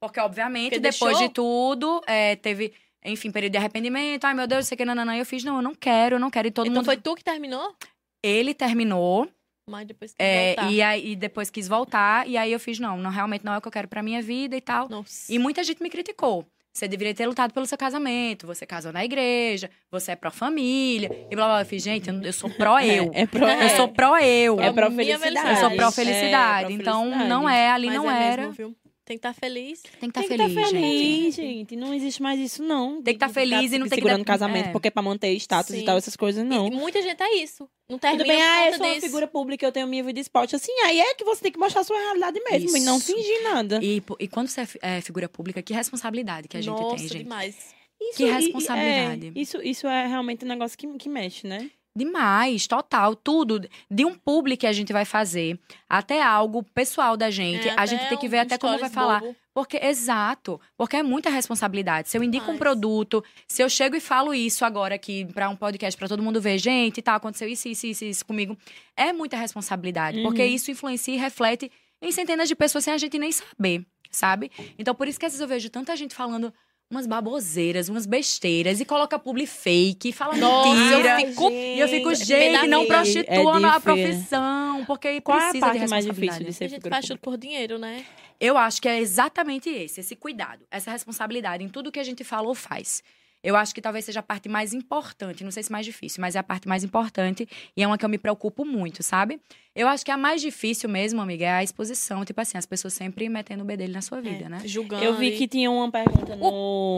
Porque, obviamente, Porque depois deixou? de tudo, é, teve, enfim, período de arrependimento. Ai, meu Deus, sei que não, não, não. Eu fiz, não, eu não quero, eu não quero. E todo Então mundo. foi tu que terminou? Ele terminou, Mas depois que é, voltar. e, aí, e depois quis voltar. E aí eu fiz, não, não, realmente não é o que eu quero pra minha vida e tal. Nossa. E muita gente me criticou. você deveria ter lutado pelo seu casamento, você casou na igreja, você é pró-família, e blá blá blá. Eu fiz, gente, eu, eu sou pró-eu. É pro Eu sou pró-eu. É pra minha felicidade. Eu sou É, pró-felicidade. É, então, pró-felicidade. não é, ali Mas não é era. Mesmo, viu? Tem que estar feliz. Tem que estar Tem que feliz, estar feliz, gente. gente. Não existe mais isso, não. Tem que tá De feliz ficar e não tem que segurando casamento é. porque é pra manter status e Sim. tal, essas coisas, não. E muita gente é isso. Não termina Tudo bem, ah, eu sou uma figura pública, eu tenho minha vida de esporte. Assim, aí é que você tem que mostrar a sua realidade mesmo e não Isso. fingir nada. E, e quando você é é figura pública, que responsabilidade que a gente Nossa, tem, gente. demais. Isso, Que e- e- responsabilidade. é, isso, isso é realmente um negócio que, que mexe, né? Demais, total, tudo. De um publi que a gente vai fazer até algo pessoal da gente. É, a gente tem que ver um até como vai stories falar. bobo. Porque, exato, porque é muita responsabilidade. Se eu indico um Demais. produto, se eu chego e falo isso agora aqui pra um podcast pra todo mundo ver, gente, tá, aconteceu isso, isso, isso, isso comigo, é muita responsabilidade. Porque Uhum. isso influencia e reflete em centenas de pessoas sem a gente nem saber, sabe? Então, por isso que às vezes eu vejo tanta gente falando umas baboseiras, umas besteiras e coloca publi fake, e fala Nossa, mentira. eu fico- E eu fico, Gente, gente, não é prostitua na difícil. profissão, porque Qual é a precisa de parte mais difícil responsabilidade. de ser A gente figura faz tudo por dinheiro, né? Eu acho que é exatamente esse, esse cuidado, essa responsabilidade em tudo que a gente fala ou faz. Eu acho que talvez seja a parte mais importante, não sei se mais difícil, mas é a parte mais importante e é uma que eu me preocupo muito, sabe? Eu acho que a mais difícil mesmo, amiga, é a exposição. Tipo assim, as pessoas sempre metendo o bedelho na sua vida, É, né? Julgando. Eu vi que tinha uma pergunta no...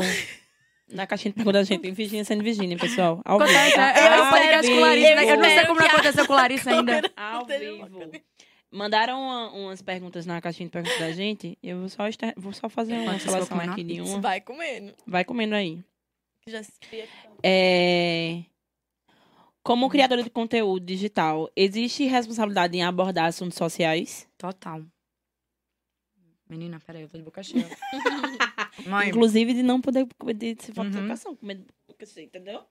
Na caixinha de perguntas da gente, Virgínia sendo Virgínia, pessoal. Ao vivo, tá? Eu, eu Ao podcast com. Larissa, né? Eu não sei como não aconteceu com Larissa ainda. Ao vivo. Mandaram uma- umas perguntas na caixinha de perguntas da gente. Eu vou só, vou só fazer uma seleção comendo aqui de uma. vai comendo. Vai comendo aí. Já se. É... Como criadora de conteúdo digital, existe responsabilidade em abordar assuntos sociais? Total. Menina, peraí, eu tô de boca cheia. Mãe, Inclusive de não poder de se falta Uhum. educação, com medo de boca cheia, entendeu?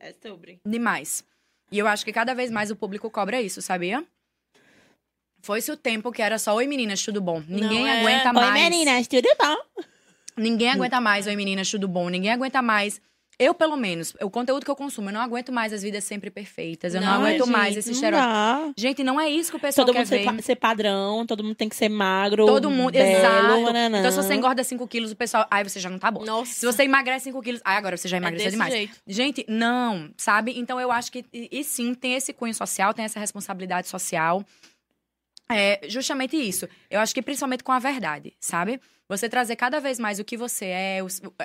É sobre. demais. E eu acho que cada vez mais o público cobra isso, sabia? Foi-se o tempo que era só Oi meninas, tudo bom. Ninguém é? aguenta Oi, mais. Oi meninas, tudo bom? Ninguém aguenta mais Oi meninas, tudo bom. Ninguém aguenta mais. Eu, pelo menos, o conteúdo que eu consumo, eu não aguento mais as vidas sempre perfeitas. Eu não, Não, aguento gente, mais esse estereótipo. Gente, não é isso que o pessoal Todo quer mundo ser, ver. pa- ser padrão, todo mundo tem que ser magro. Todo mundo, belo, exato. Então, se você engorda 5 quilos, o pessoal. Ai, você já não tá bom. Nossa. Se você emagrece 5 quilos. Ai, agora você já é emagreceu desse demais. jeito. Gente, não, sabe? Então eu acho que, e, e sim, tem esse cunho social, tem essa responsabilidade social. É justamente isso. Eu acho que principalmente com a verdade, sabe? Você trazer cada vez mais o que você é,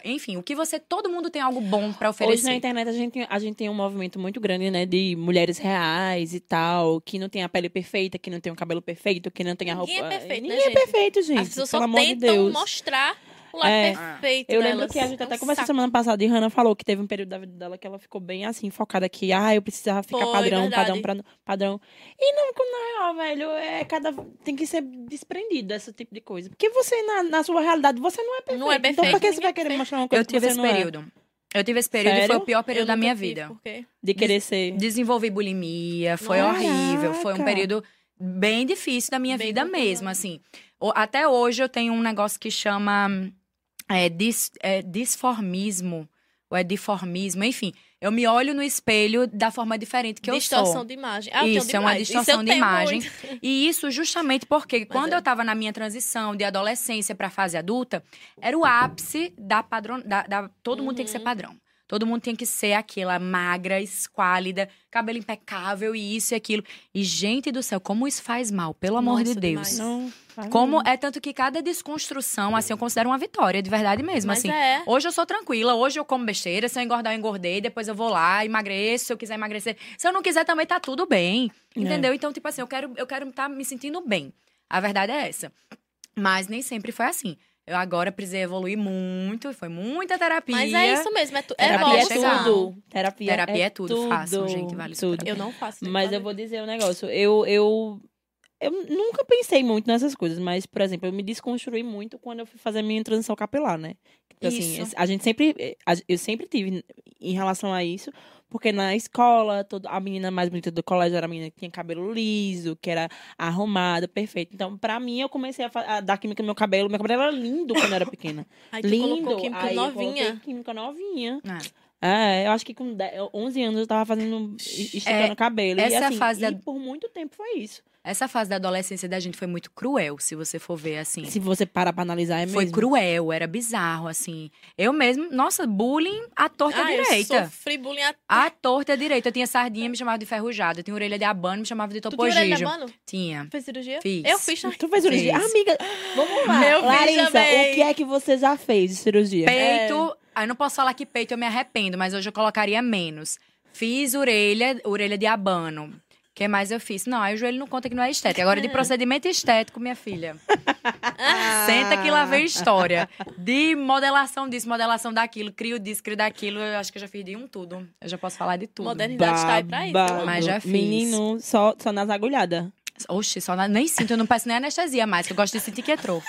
enfim, o que você. Todo mundo tem algo bom pra Hoje na oferecer. internet a gente, a gente tem um movimento muito grande, né? De mulheres reais e tal, que não tem a pele perfeita, que não tem o cabelo perfeito, que não tem a roupa. Ninguém é perfeito, né, Ninguém é gente? perfeito, gente. As pessoas só de tentam Deus. mostrar o lado É. perfeito Eu lembro delas. que a gente É até um conversou saco. semana passada e Hannah falou que teve um período da vida dela que ela ficou bem assim, focada que, ah, eu precisava ficar Foi, padrão, verdade. padrão, padrão. E não, na real, velho, é cada. Tem que ser desprendido desse tipo de coisa. Porque você, na, na sua realidade, você não é perfeito. Não é Então, perfeito, por que você vai é querer mostrar uma coisa Eu que tive você esse não é? período. Eu tive esse período e foi Sério? o pior período da minha tive, vida. por quê? De querer ser. Desenvolvi bulimia, foi Caraca! horrível. Foi um período bem difícil da minha Bem vida mesmo, assim. Até hoje eu tenho um negócio que chama é, dis- é, disformismo, ou é diformismo, enfim. Eu me olho no espelho da forma diferente que eu Distorção sou. de imagem. Ah, eu Isso, é uma distorção eu de imagem. muito. E isso justamente porque quando é. eu tava na minha transição de adolescência pra fase adulta, era o ápice da padrão. Da, da- todo mundo tem que ser Uhum. padrão. Todo mundo tem que ser aquela magra, esquálida, cabelo impecável e isso e aquilo. E, gente do céu, como isso faz mal, pelo amor Nossa, de Deus. Não, Como é tanto que cada desconstrução, assim, eu considero uma vitória, de verdade mesmo. Mas assim, é. Hoje eu sou tranquila, hoje eu como besteira, se eu engordar, eu engordei, depois eu vou lá, emagreço, se eu quiser emagrecer. Se eu não quiser também tá tudo bem. É. Entendeu? Então, tipo assim, eu quero eu quero estar me sentindo bem. A verdade é essa. Mas nem sempre foi assim. Eu agora precisei evoluir muito, foi muita terapia. Mas é isso mesmo. É, tu, é Terapia é tudo. Terapia, Terapia é tudo, façam, gente, vale super tudo. Eu não faço. Mas fazer. eu vou dizer um negócio. Eu, eu, eu nunca pensei muito nessas coisas, mas, por exemplo, eu me desconstruí muito quando eu fui fazer a minha transição capilar, né? Tipo assim, Isso. a gente sempre. a- Eu sempre tive em relação a isso, porque na escola, todo, a menina mais bonita do colégio era a menina que tinha cabelo liso, que era arrumada, perfeita. Então, pra mim, eu comecei a, a dar química no meu cabelo. Meu cabelo era lindo quando eu era pequena. Aí tu lindo. química Aí eu novinha. coloquei química novinha. É. É, eu acho que com 10, 11 anos eu tava fazendo, esticando É, o cabelo. essa e, é a assim, fase e da- por muito tempo foi isso. Essa fase da adolescência da gente foi muito cruel, se você for ver assim. Se você parar pra analisar, é Foi mesmo. cruel, era bizarro, assim. Eu mesmo, nossa, bullying à torta Ah, eu direita. sofri bullying. À torta direita. Eu tinha sardinha, me chamava de ferrujada. Eu tinha orelha de abano, me chamava de Tu tinha orelha de topogijo. abano? Tinha. Fez cirurgia? Fiz. Eu fiz. né? Tu fez cirurgia? Fiz. Amiga, vamos lá. Eu Larissa, o que é que você já fez de cirurgia? Peito. Aí eu não posso falar que peito eu me arrependo, mas hoje eu colocaria menos. Fiz orelha, orelha de abano. O que mais eu fiz? Não, aí o joelho não conta que não é estético. Agora, de procedimento estético, minha filha. Senta que lá vem história. De modelação disso, modelação daquilo, crio disso, crio daquilo. Eu acho que eu já fiz de um tudo. Eu já posso falar de tudo. Modernidade tá aí pra isso. Babado. Mas já fiz. Menino, só, só nas agulhadas. Oxe, só na- nem sinto, eu não peço nem anestesia mais, que eu gosto de sentir que entrou.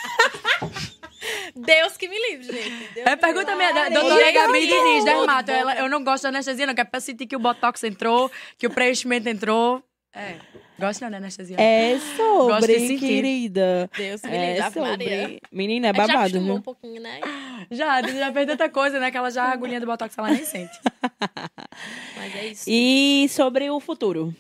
Deus que me livre, gente. Deus É, pergunta a minha da, doutora Gabi Diniz, dermato. Ela, eu não gosto de anestesia, não, que é pra sentir que o botox entrou, que o preenchimento entrou. É, gosto não de anestesia. É Gosto de sobre, querida. Deus me É livre, Ave Maria. sobre. Menina, é gente já babado, acostumou um pouquinho, né? Já, já fez tanta coisa, né? Que ela já, a agulhinha do botox, ela nem sente. Mas é isso. E sobre o futuro?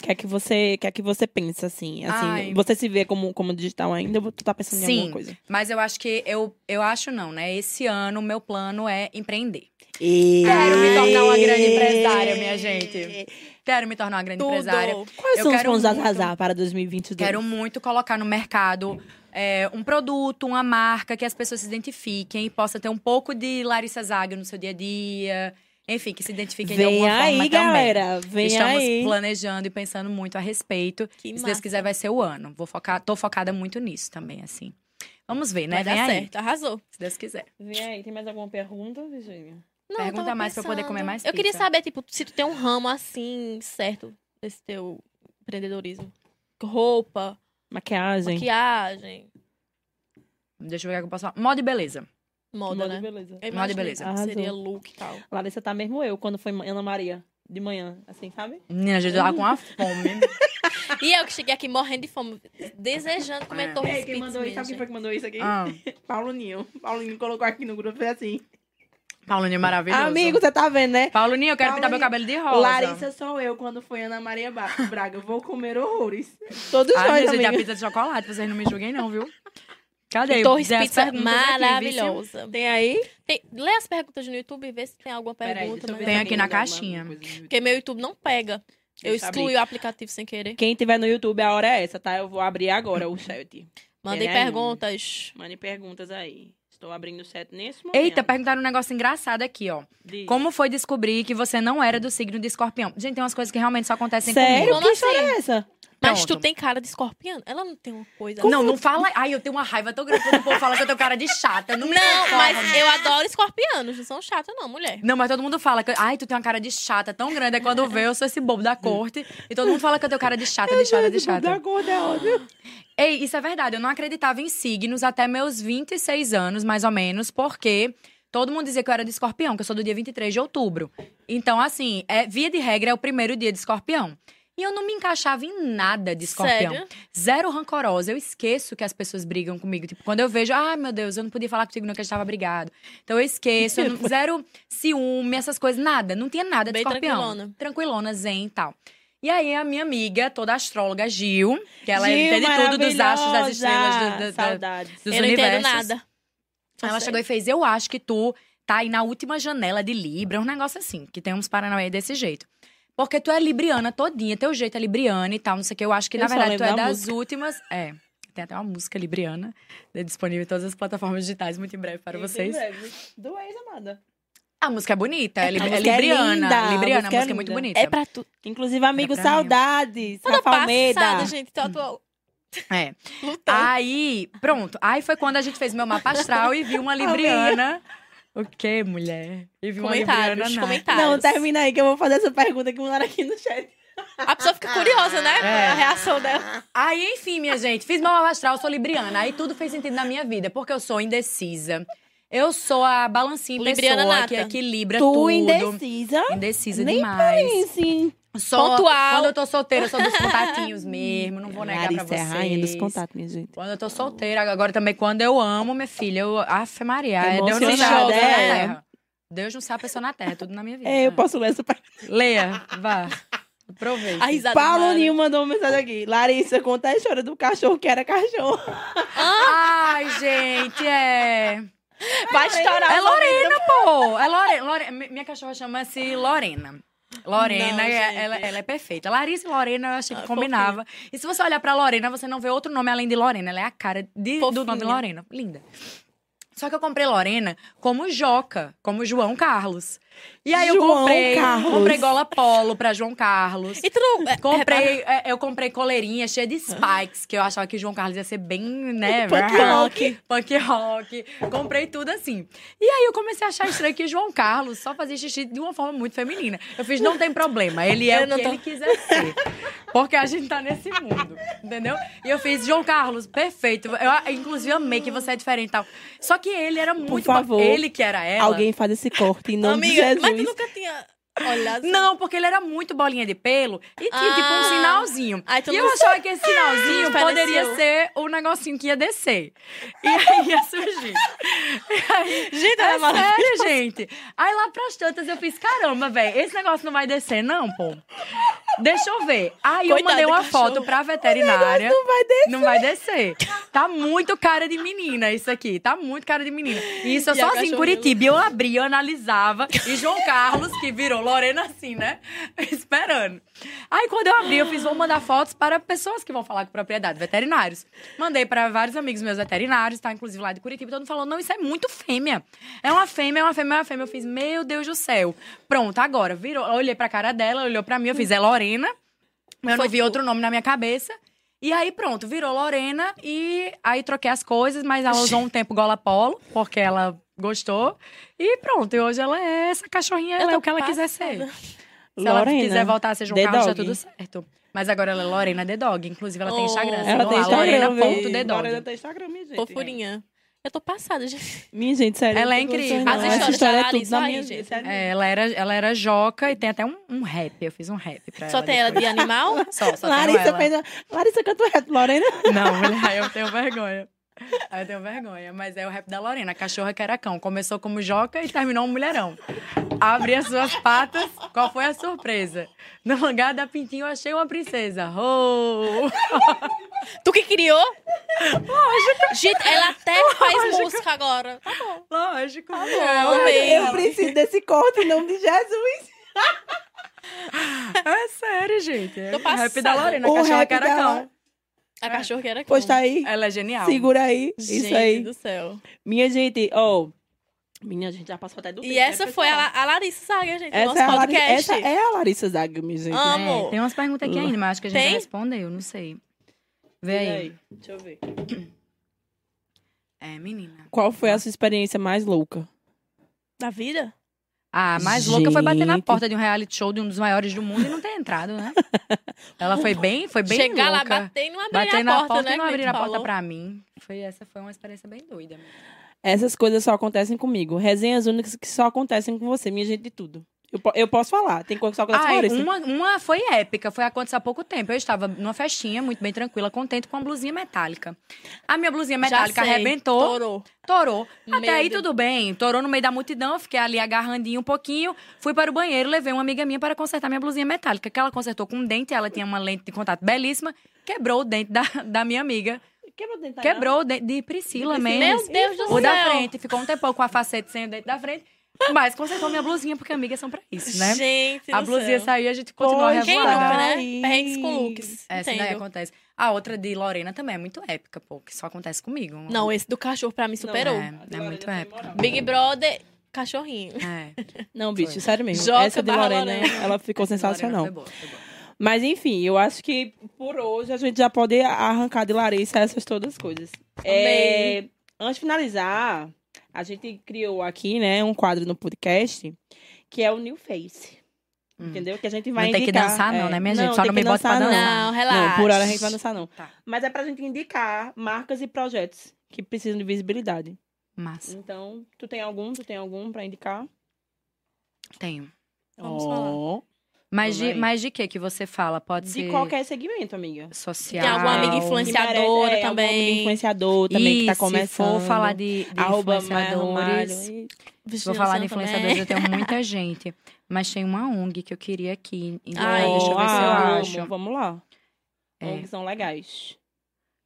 O que é que você, que é que você pensa, assim? assim Ai. você se vê como, como digital ainda ou tu tá pensando em Sim. alguma coisa? Mas eu acho que, eu, eu acho não, né? Esse ano, o meu plano é empreender. E... Quero me tornar uma grande empresária, minha gente. Quero me tornar uma grande Tudo. empresária. Quais Eu são os pontos a muito- arrasar para 2022? Quero muito colocar no mercado é, um produto, uma marca que as pessoas se identifiquem e possa ter um pouco de Larissa Zaga no seu dia a dia. Enfim, que se identifiquem de Vem alguma aí, forma galera. também. Vem Estamos aí. planejando e pensando muito a respeito. Que se massa. Deus quiser, vai ser o ano. Vou focar, tô focada muito nisso também, assim. Vamos ver, né? Vai Vem dar aí, certo, arrasou. se Deus quiser. Vem aí, tem mais alguma pergunta, Virginia? Não, Pergunta mais pra eu poder pensando. comer mais Eu queria pizza. saber, tipo, se tu tem um ramo assim, certo, desse teu empreendedorismo. Roupa, Maquiagem. maquiagem, Deixa eu ver o que eu posso falar. Moda e beleza. moda, Moda né? e beleza. Moda e beleza. que Seria Arrasou. look e tal. Larissa tá mesmo eu, quando foi Ana Maria. De manhã, assim, sabe? Menina, a gente tava com uma fome. E eu que cheguei aqui morrendo de fome, desejando comer É. torres Ei, quem mandou isso? Sabe quem foi que mandou isso aqui? ah, Paulo Ninho. Paulo Ninho colocou aqui no grupo, foi assim. Paulinho maravilhoso. Amigo, você tá vendo, né? Paulinho, eu quero pintar meu cabelo de rosa. Larissa sou eu quando foi Ana Maria Braga. Vou comer horrores. Todos Ai, nós, gente, a amiga. pizza de chocolate, vocês não me julguem não, viu? Cadê? Torres as Pizza perguntas aqui, maravilhosa. Tem aí? Tem- lê as perguntas no YouTube e vê se tem alguma pergunta. né? Tem aqui na caixinha. Porque meu YouTube não pega. Eu eu excluí o aplicativo sem querer. Quem tiver no YouTube, a hora é essa, tá? Eu vou abrir agora o chat. Aí? perguntas. Mande perguntas aí. Estou abrindo o chat nesse momento. Eita, perguntaram um negócio engraçado aqui, ó. Diz. Como foi descobrir que você não era do signo de escorpião? Gente, tem umas coisas que realmente só acontecem Sério? comigo. Como que história assim? é essa? Mas Pronto. tu tem cara de escorpião? Ela não tem uma coisa. Não, não fala. Ai, eu tenho uma raiva tão grande quando o povo fala que eu tenho cara de chata. Não, Não, mas eu adoro escorpianos. Não são chatas, não, mulher. Não, mas todo mundo fala que. Ai, tu tem uma cara de chata tão grande. É quando vê, eu sou esse bobo da corte. E todo mundo fala que eu tenho cara de chata, de chata, de Da chata. gorda é óbvio. Ei, isso é verdade. Eu não acreditava em signos até meus 26 anos, mais ou menos, porque todo mundo dizia que eu era de escorpião, que eu sou do dia 23 de outubro. Então, assim, é, via de regra, é o primeiro dia de escorpião. E eu não me encaixava em nada de escorpião. Sério? Zero rancorosa. Eu esqueço que as pessoas brigam comigo. Tipo, quando eu vejo, ai meu Deus, eu não podia falar contigo, não, que a gente tava brigado. Então eu esqueço, eu não- zero ciúme, essas coisas, nada. Não tinha nada de Bem escorpião. tranquilona. Tranquilona, zen e tal. E aí, a minha amiga, toda astróloga, Gil, que ela Gil, entende tudo dos astros, das estrelas, do, do- do- Saudades. dos eu não entendo universos. nada. Ela chegou e fez, eu acho que tu tá aí na última janela de Libra, um negócio assim, que tem uns Paranauê desse jeito. Porque tu é libriana todinha, teu jeito é libriana e tal, não sei o que. Eu acho que, Eu na verdade, tu é da das música. últimas... É, tem até uma música libriana, né, disponível em todas as plataformas digitais, muito em breve para vocês. Do ex, amada. A música é bonita, é, A li- é é libriana. linda, a libriana, a música é música é muito linda. bonita. É pra tu. Inclusive, amigo, mim. saudades. Toda Rafa Almeida. passada, gente. Tô, tô É. lutando. Aí, pronto. Aí foi quando a gente fez meu mapa astral e viu uma libriana. O quê, mulher? E viu uma libriana, comentários, não. comentários. Não, termina aí que eu vou fazer essa pergunta que mandaram aqui no chat. A pessoa fica curiosa, né? É. A reação dela. Aí, enfim, minha gente, fiz meu mapa astral, sou libriana. Aí tudo fez sentido na minha vida, porque eu sou indecisa. Eu sou a balancinha Libriana pessoa nata. que equilibra Tu tudo. indecisa. Indecisa Nem demais. Sim. Sou, Pontual. Quando eu tô solteira, eu sou dos contatinhos mesmo, não vou negar pra Larissa é vocês. a rainha dos contatos, minha gente. Quando eu tô solteira, agora também quando eu amo, minha filha, eu. Afe Maria, é Deus não Emocionada, sabe a pessoa na é. terra. Deus não sabe a pessoa na terra, é tudo na minha vida. É, eu posso ler essa pergunta. Leia, vá. Aproveita. A risada Paulo. Ninho mandou uma mensagem aqui. Larissa, conta a história do cachorro que era cachorro. Ai, gente, é. Vai estourar É o ouvido. Lorena, pô! É Lorena. Lore- Mi- Minha cachorra chama-se Lorena. Lorena, Não, é- ela, ela é perfeita. Larissa e Lorena, eu achei que Ah, combinava. E se você olhar pra Lorena, você não vê outro nome além de Lorena. Ela é a cara de- do Fofinha. nome Lorena. Linda. Só que eu comprei Lorena como Joca, como João Carlos. E aí eu comprei, Carlos. comprei gola polo pra João Carlos. E tu não... é, Comprei, é, eu comprei coleirinha cheia de spikes, que eu achava que o João Carlos ia ser bem, né? Punk rock. Punk rock. Comprei tudo assim. E aí eu comecei a achar estranho que o João Carlos só fazia xixi de uma forma muito feminina. Eu fiz, não tem problema, ele é Eu o não que tô- ele quiser ser. Porque a gente tá nesse mundo, entendeu? E eu fiz, João Carlos, perfeito. Eu, inclusive, amei que você é diferente e tal. Só que ele era muito... ba- favor, ele que era ela. Alguém faz esse corte nome de Amiga, Jesus. mas tu nunca tinha assim? Não, porque ele era muito bolinha de pelo e tinha tipo um Ah. sinalzinho. Ai, e eu achava que esse sinalzinho poderia ser o negocinho que ia descer. E aí ia surgir. E aí, Gente, é sério, gente. Aí lá pras tantas eu fiz, caramba, velho, esse negócio não vai descer, não, pô. Deixa eu ver. Aí eu Coitado mandei do uma foto pra veterinária. Não vai descer. Não vai descer. Tá muito cara de menina isso aqui. Tá muito cara de menina. E isso eu E a sozinha em? Curitiba. Eu abri, eu analisava. E João Carlos, que virou Lorena assim, né? Esperando. Aí quando eu abri, eu fiz, vou mandar fotos para pessoas que vão falar com propriedade, veterinários. Mandei para vários amigos meus veterinários, tá? Inclusive lá de Curitiba. Todo mundo falou, não, isso é muito fêmea. É uma fêmea, é uma fêmea, é uma fêmea. Eu fiz, meu Deus do céu. Pronto, agora, virou. Eu olhei pra cara dela, olhou pra mim, eu fiz, é Lorena. Eu não vi outro nome na minha cabeça. E aí, pronto, virou Lorena. E aí troquei as coisas, mas ela usou um tempo gola polo, porque ela gostou. E pronto, e hoje ela é essa cachorrinha, ela é o que ela quiser passada. ser. Se ela quiser voltar a ser João The Carlos, tá tudo certo. Mas agora ela é Lorena The Dog. Inclusive, ela tem Oh. Instagram. Ela sigam tem lá, Instagram? Lorena.thedog. Lorena tem Instagram, minha gente. Fofurinha. Eu tô passada, gente. Minha gente, sério. Ela é tem incrível. As Essa histórias história é tudo na aí, minha gente. É, ela era, ela era joca e tem até um, um rap. Eu fiz um rap pra Só ela. tem ela de animal? Só, só Larissa tenho ela. fez. a- Larissa canta o rap, Lorena. Não, mulher, eu tenho vergonha. Aí eu tenho vergonha. Mas é o rap da Lorena, cachorra que era cão. Começou como joca e terminou um mulherão. Abre as suas patas, qual foi a surpresa? No lugar da pintinho, eu achei uma princesa. Oh! Tu que criou? Lógico. Gente, ela até faz música agora. Tá bom. Lógico. bom, é, amei. Eu preciso desse corte em nome de Jesus. é sério, gente. É Tô o rap da Lorena, O cachorra rap que era dela. cão. A cachorra que era Pois tá aí. Ela é genial. Segura aí. Gente Isso aí. do céu. Minha gente, ó. minha gente já passou até do tempo, E né, essa foi a, pessoal? La- a Larissa Saga, gente, Essa nosso é, a Larissa, podcast. essa é a Larissa Zaga, minha gente. Amo. É, tem umas perguntas aqui ainda, mas acho que a gente Tem? respondeu, não sei. Vê aí. aí? Deixa eu ver. É, menina. Qual foi a sua experiência mais louca? Da vida? A mais louca foi bater na Gente. porta de um reality show de um dos maiores do mundo e não ter entrado, né? Ela foi bem, foi bem Chegar lá, louca. bater e não abrir Bater a na porta, porta, né? e não abrir a porta falou. pra mim. Foi, essa foi uma experiência bem doida. Essas coisas só acontecem comigo. Resenhas únicas que só acontecem com você, minha gente de tudo. Eu, eu posso falar, tem coisa que só acontece uma, uma foi épica, foi aconteceu há pouco tempo. Eu estava numa festinha, muito bem tranquila, contente com uma blusinha metálica. A minha blusinha metálica sei. arrebentou, Torou. torou. Meu Até aí Deus. tudo bem, torou no meio da multidão, eu fiquei ali agarrandinho um pouquinho, fui para o banheiro, levei uma amiga minha para consertar minha blusinha metálica, que ela consertou com um dente, ela tinha uma lente de contato belíssima, quebrou o dente da, da minha amiga. Quebrou o dente da Quebrou o dente de Priscila De mesmo. Priscila. Meu Deus do O céu. da frente, ficou um tempão com a facete sem o dente da frente. Mas consertou minha blusinha, porque amigas são pra isso, né? Gente a blusinha céu. saiu e a gente continua Poxa, Quem nunca, né? Perrengues com looks. Essa daí Entendo. acontece. A outra de Lorena também é muito épica, pô, que só acontece comigo. Não, esse do cachorro pra mim superou. É, é muito épica. Big Brother, cachorrinho. É. Não, bicho, sério mesmo. Joca Essa de Lorena, Lorena. ela ficou Essa sensacional. Foi boa, foi boa. Mas enfim, eu acho que por hoje a gente já pode arrancar de Larissa essas todas as coisas. É, antes de finalizar, a gente criou aqui, né, um quadro no podcast que é o New Face. Hum. Entendeu? Que a gente vai Não tem que indicar. dançar, não, é. né, minha gente? Só tem não me bota pra não. Não, relaxa. Não, por hora a gente vai dançar, não. Tá. Mas é pra gente indicar marcas e projetos que precisam de visibilidade. Massa. Então, tu tem algum? Tu tem algum pra indicar? Tenho. Vamos Ó. Mas de, mas de que que você fala? Pode De ser qualquer segmento, amiga. social. Tem alguma amiga Que influenciadora merece- é, também. influenciador também que tá começando. Se for falar de, de influenciadores, se for falar de Também. influenciadores, eu tenho muita gente. Mas tem uma ONG que eu queria aqui. Então, Ai, deixa eu ver se eu ah, acho. Vamos lá. É. ONGs são legais.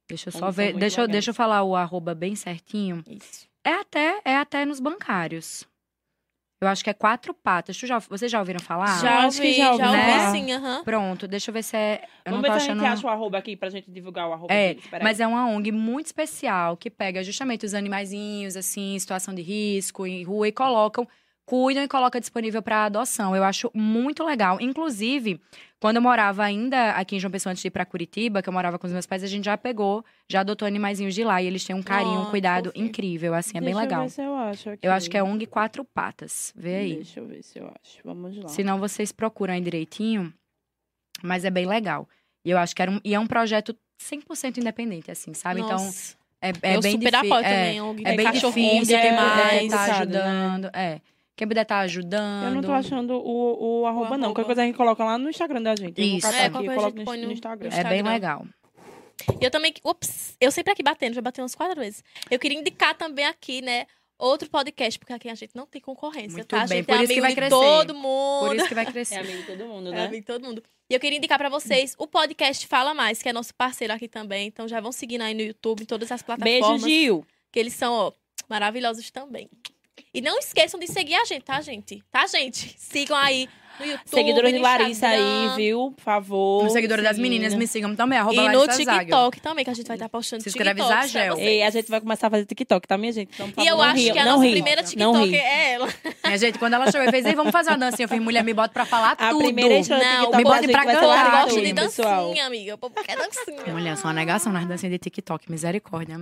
Deixa eu só ver. Deixa eu, legais. deixa eu falar o arroba bem certinho. Isso. É até, é até nos bancários. Eu acho que é quatro patas. Tu já, vocês já ouviram falar? Já acho que ouvi, já já ouvi ouvi, falar. sim, aham. Pronto, deixa eu ver se é. Eu Vamos não ver tô se a achando. gente acha o arroba aqui pra gente divulgar o arroba É, deles. Mas é uma ONG muito especial que pega justamente os animaizinhos, assim, em situação de risco, em rua, e colocam, cuidam e colocam disponível para adoção. Eu acho muito legal. Inclusive, quando eu morava ainda aqui em João Pessoa, antes de ir para Curitiba, que eu morava com os meus pais, a gente já pegou, já adotou animaizinhos de lá. E eles têm um carinho, um Oh, cuidado fofinho. incrível, assim, é bem Deixa legal. Eu, ver se eu, acho aqui. Eu acho que é ONG Quatro Patas. Vê aí. Deixa eu ver se eu acho. Vamos lá. Se não, vocês procuram aí direitinho. Mas é bem legal. E eu acho que era um, e é um projeto 100% independente, assim, sabe? Então, Nossa. é, é eu bem super difícil. apoio é, também. ONG é de bem difícil, quem mais. puder é, estar sabe, ajudando. É. Quem puder estar ajudando. Eu não tô achando o, o arroba, não. arroba. Qualquer coisa a gente coloca lá no Instagram da gente. Eu Isso. É, aqui e a coloco gente no, põe no no- Instagram. É bem legal. E eu também. Ups, eu sempre aqui batendo, já bati umas quatro vezes. Eu queria indicar também aqui, né? Outro podcast, porque aqui a gente não tem concorrência, Muito tá? A bem, gente por é isso que amigo vai de crescer. todo mundo. Por isso que vai É crescer. amigo de todo mundo, É né? amigo de todo mundo. E eu queria indicar pra vocês o podcast Fala Mais, que é nosso parceiro aqui também. Então já vão seguindo aí no YouTube, em todas as Beijo, plataformas. Gil. Que eles são, ó, maravilhosos também. E não esqueçam de seguir a gente, tá, gente? Tá, gente? Sigam aí no YouTube. Seguidora de no Larissa aí, viu? Por favor. No seguidor das meninas, me sigam também, arroba E no Larissa Zaga. TikTok também, que a gente vai estar postando Se inscreve TikToks pra Zagel. vocês. Ei, a gente vai começar a fazer TikTok, tá, minha gente? Então, por E favor, eu acho ria, que a nossa ri, primeira TikTok é ela. Minha gente, quando ela chegou e fez, ei, vamos fazer uma dancinha. Eu fiz, mulher, me bota pra falar A tudo. primeira Não, TikTok me gente pra cantar, Eu gosto de dancinha, pessoal. amiga. O povo quer dancinha. Mulher, sou uma negação nas dancinhas de TikTok, misericórdia.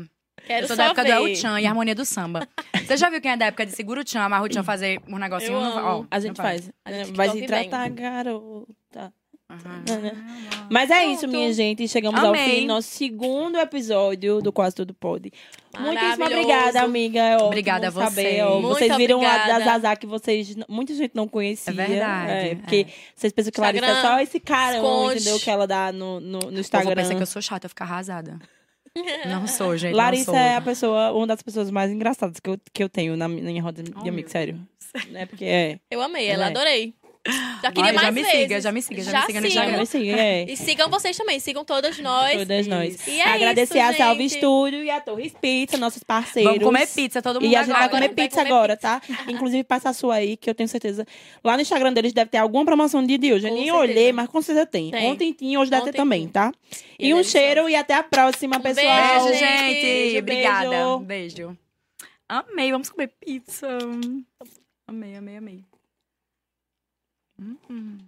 Quero eu sou só da época ver. do El Chan e Harmonia do Samba. Você já viu quem é da época de segura o Chan, amarra o Chan fazer um negocinho? Eu não- amo. ó, A gente faz. A gente Vai se tratar, garota. Aham. Mas é Pronto. isso, minha gente. Chegamos ao Amei. fim do nosso segundo episódio do Quase Tudo Pode. Muitíssimo obrigada, amiga. É Obrigada a saber. vocês. ó. Muito vocês viram a da obrigada. Zazá que vocês, muita gente não conhecia. É verdade, É, porque é. vocês pensam que Larissa é só esse carão, esconde. entendeu? Que ela dá no, no, no Instagram. pensa que eu sou chata, eu fico arrasada. Não sou, gente. Larissa é a pessoa, uma das pessoas mais engraçadas que eu, que eu tenho na minha roda de Oh, amigos, sério. É porque é. Eu amei ela, É. adorei. Já queria mais já me vezes. siga, já me siga, já, me siga no. Instagram. Mas sim, é. E sigam vocês também, sigam todas nós. Todas nós. E é Agradecer isso, a Salve gente. Estúdio e a Torres Pizza, nossos parceiros. Vamos comer pizza, todo mundo E a gente vai agora. comer vai pizza comer agora, tá? Inclusive, passa a sua aí, que eu tenho certeza. Lá no Instagram deles deve ter alguma promoção de dia. Eu já Com nem certeza. olhei, mas com certeza tem. Tem. Ontem tinha, hoje deve ter também, tá? E E, um cheiro e até a próxima, Um pessoal. Beijo, Beijo, gente. Beijo, Obrigada. beijo. Beijo. Amei, vamos comer pizza. Amei, amei, amei. Hum, hum.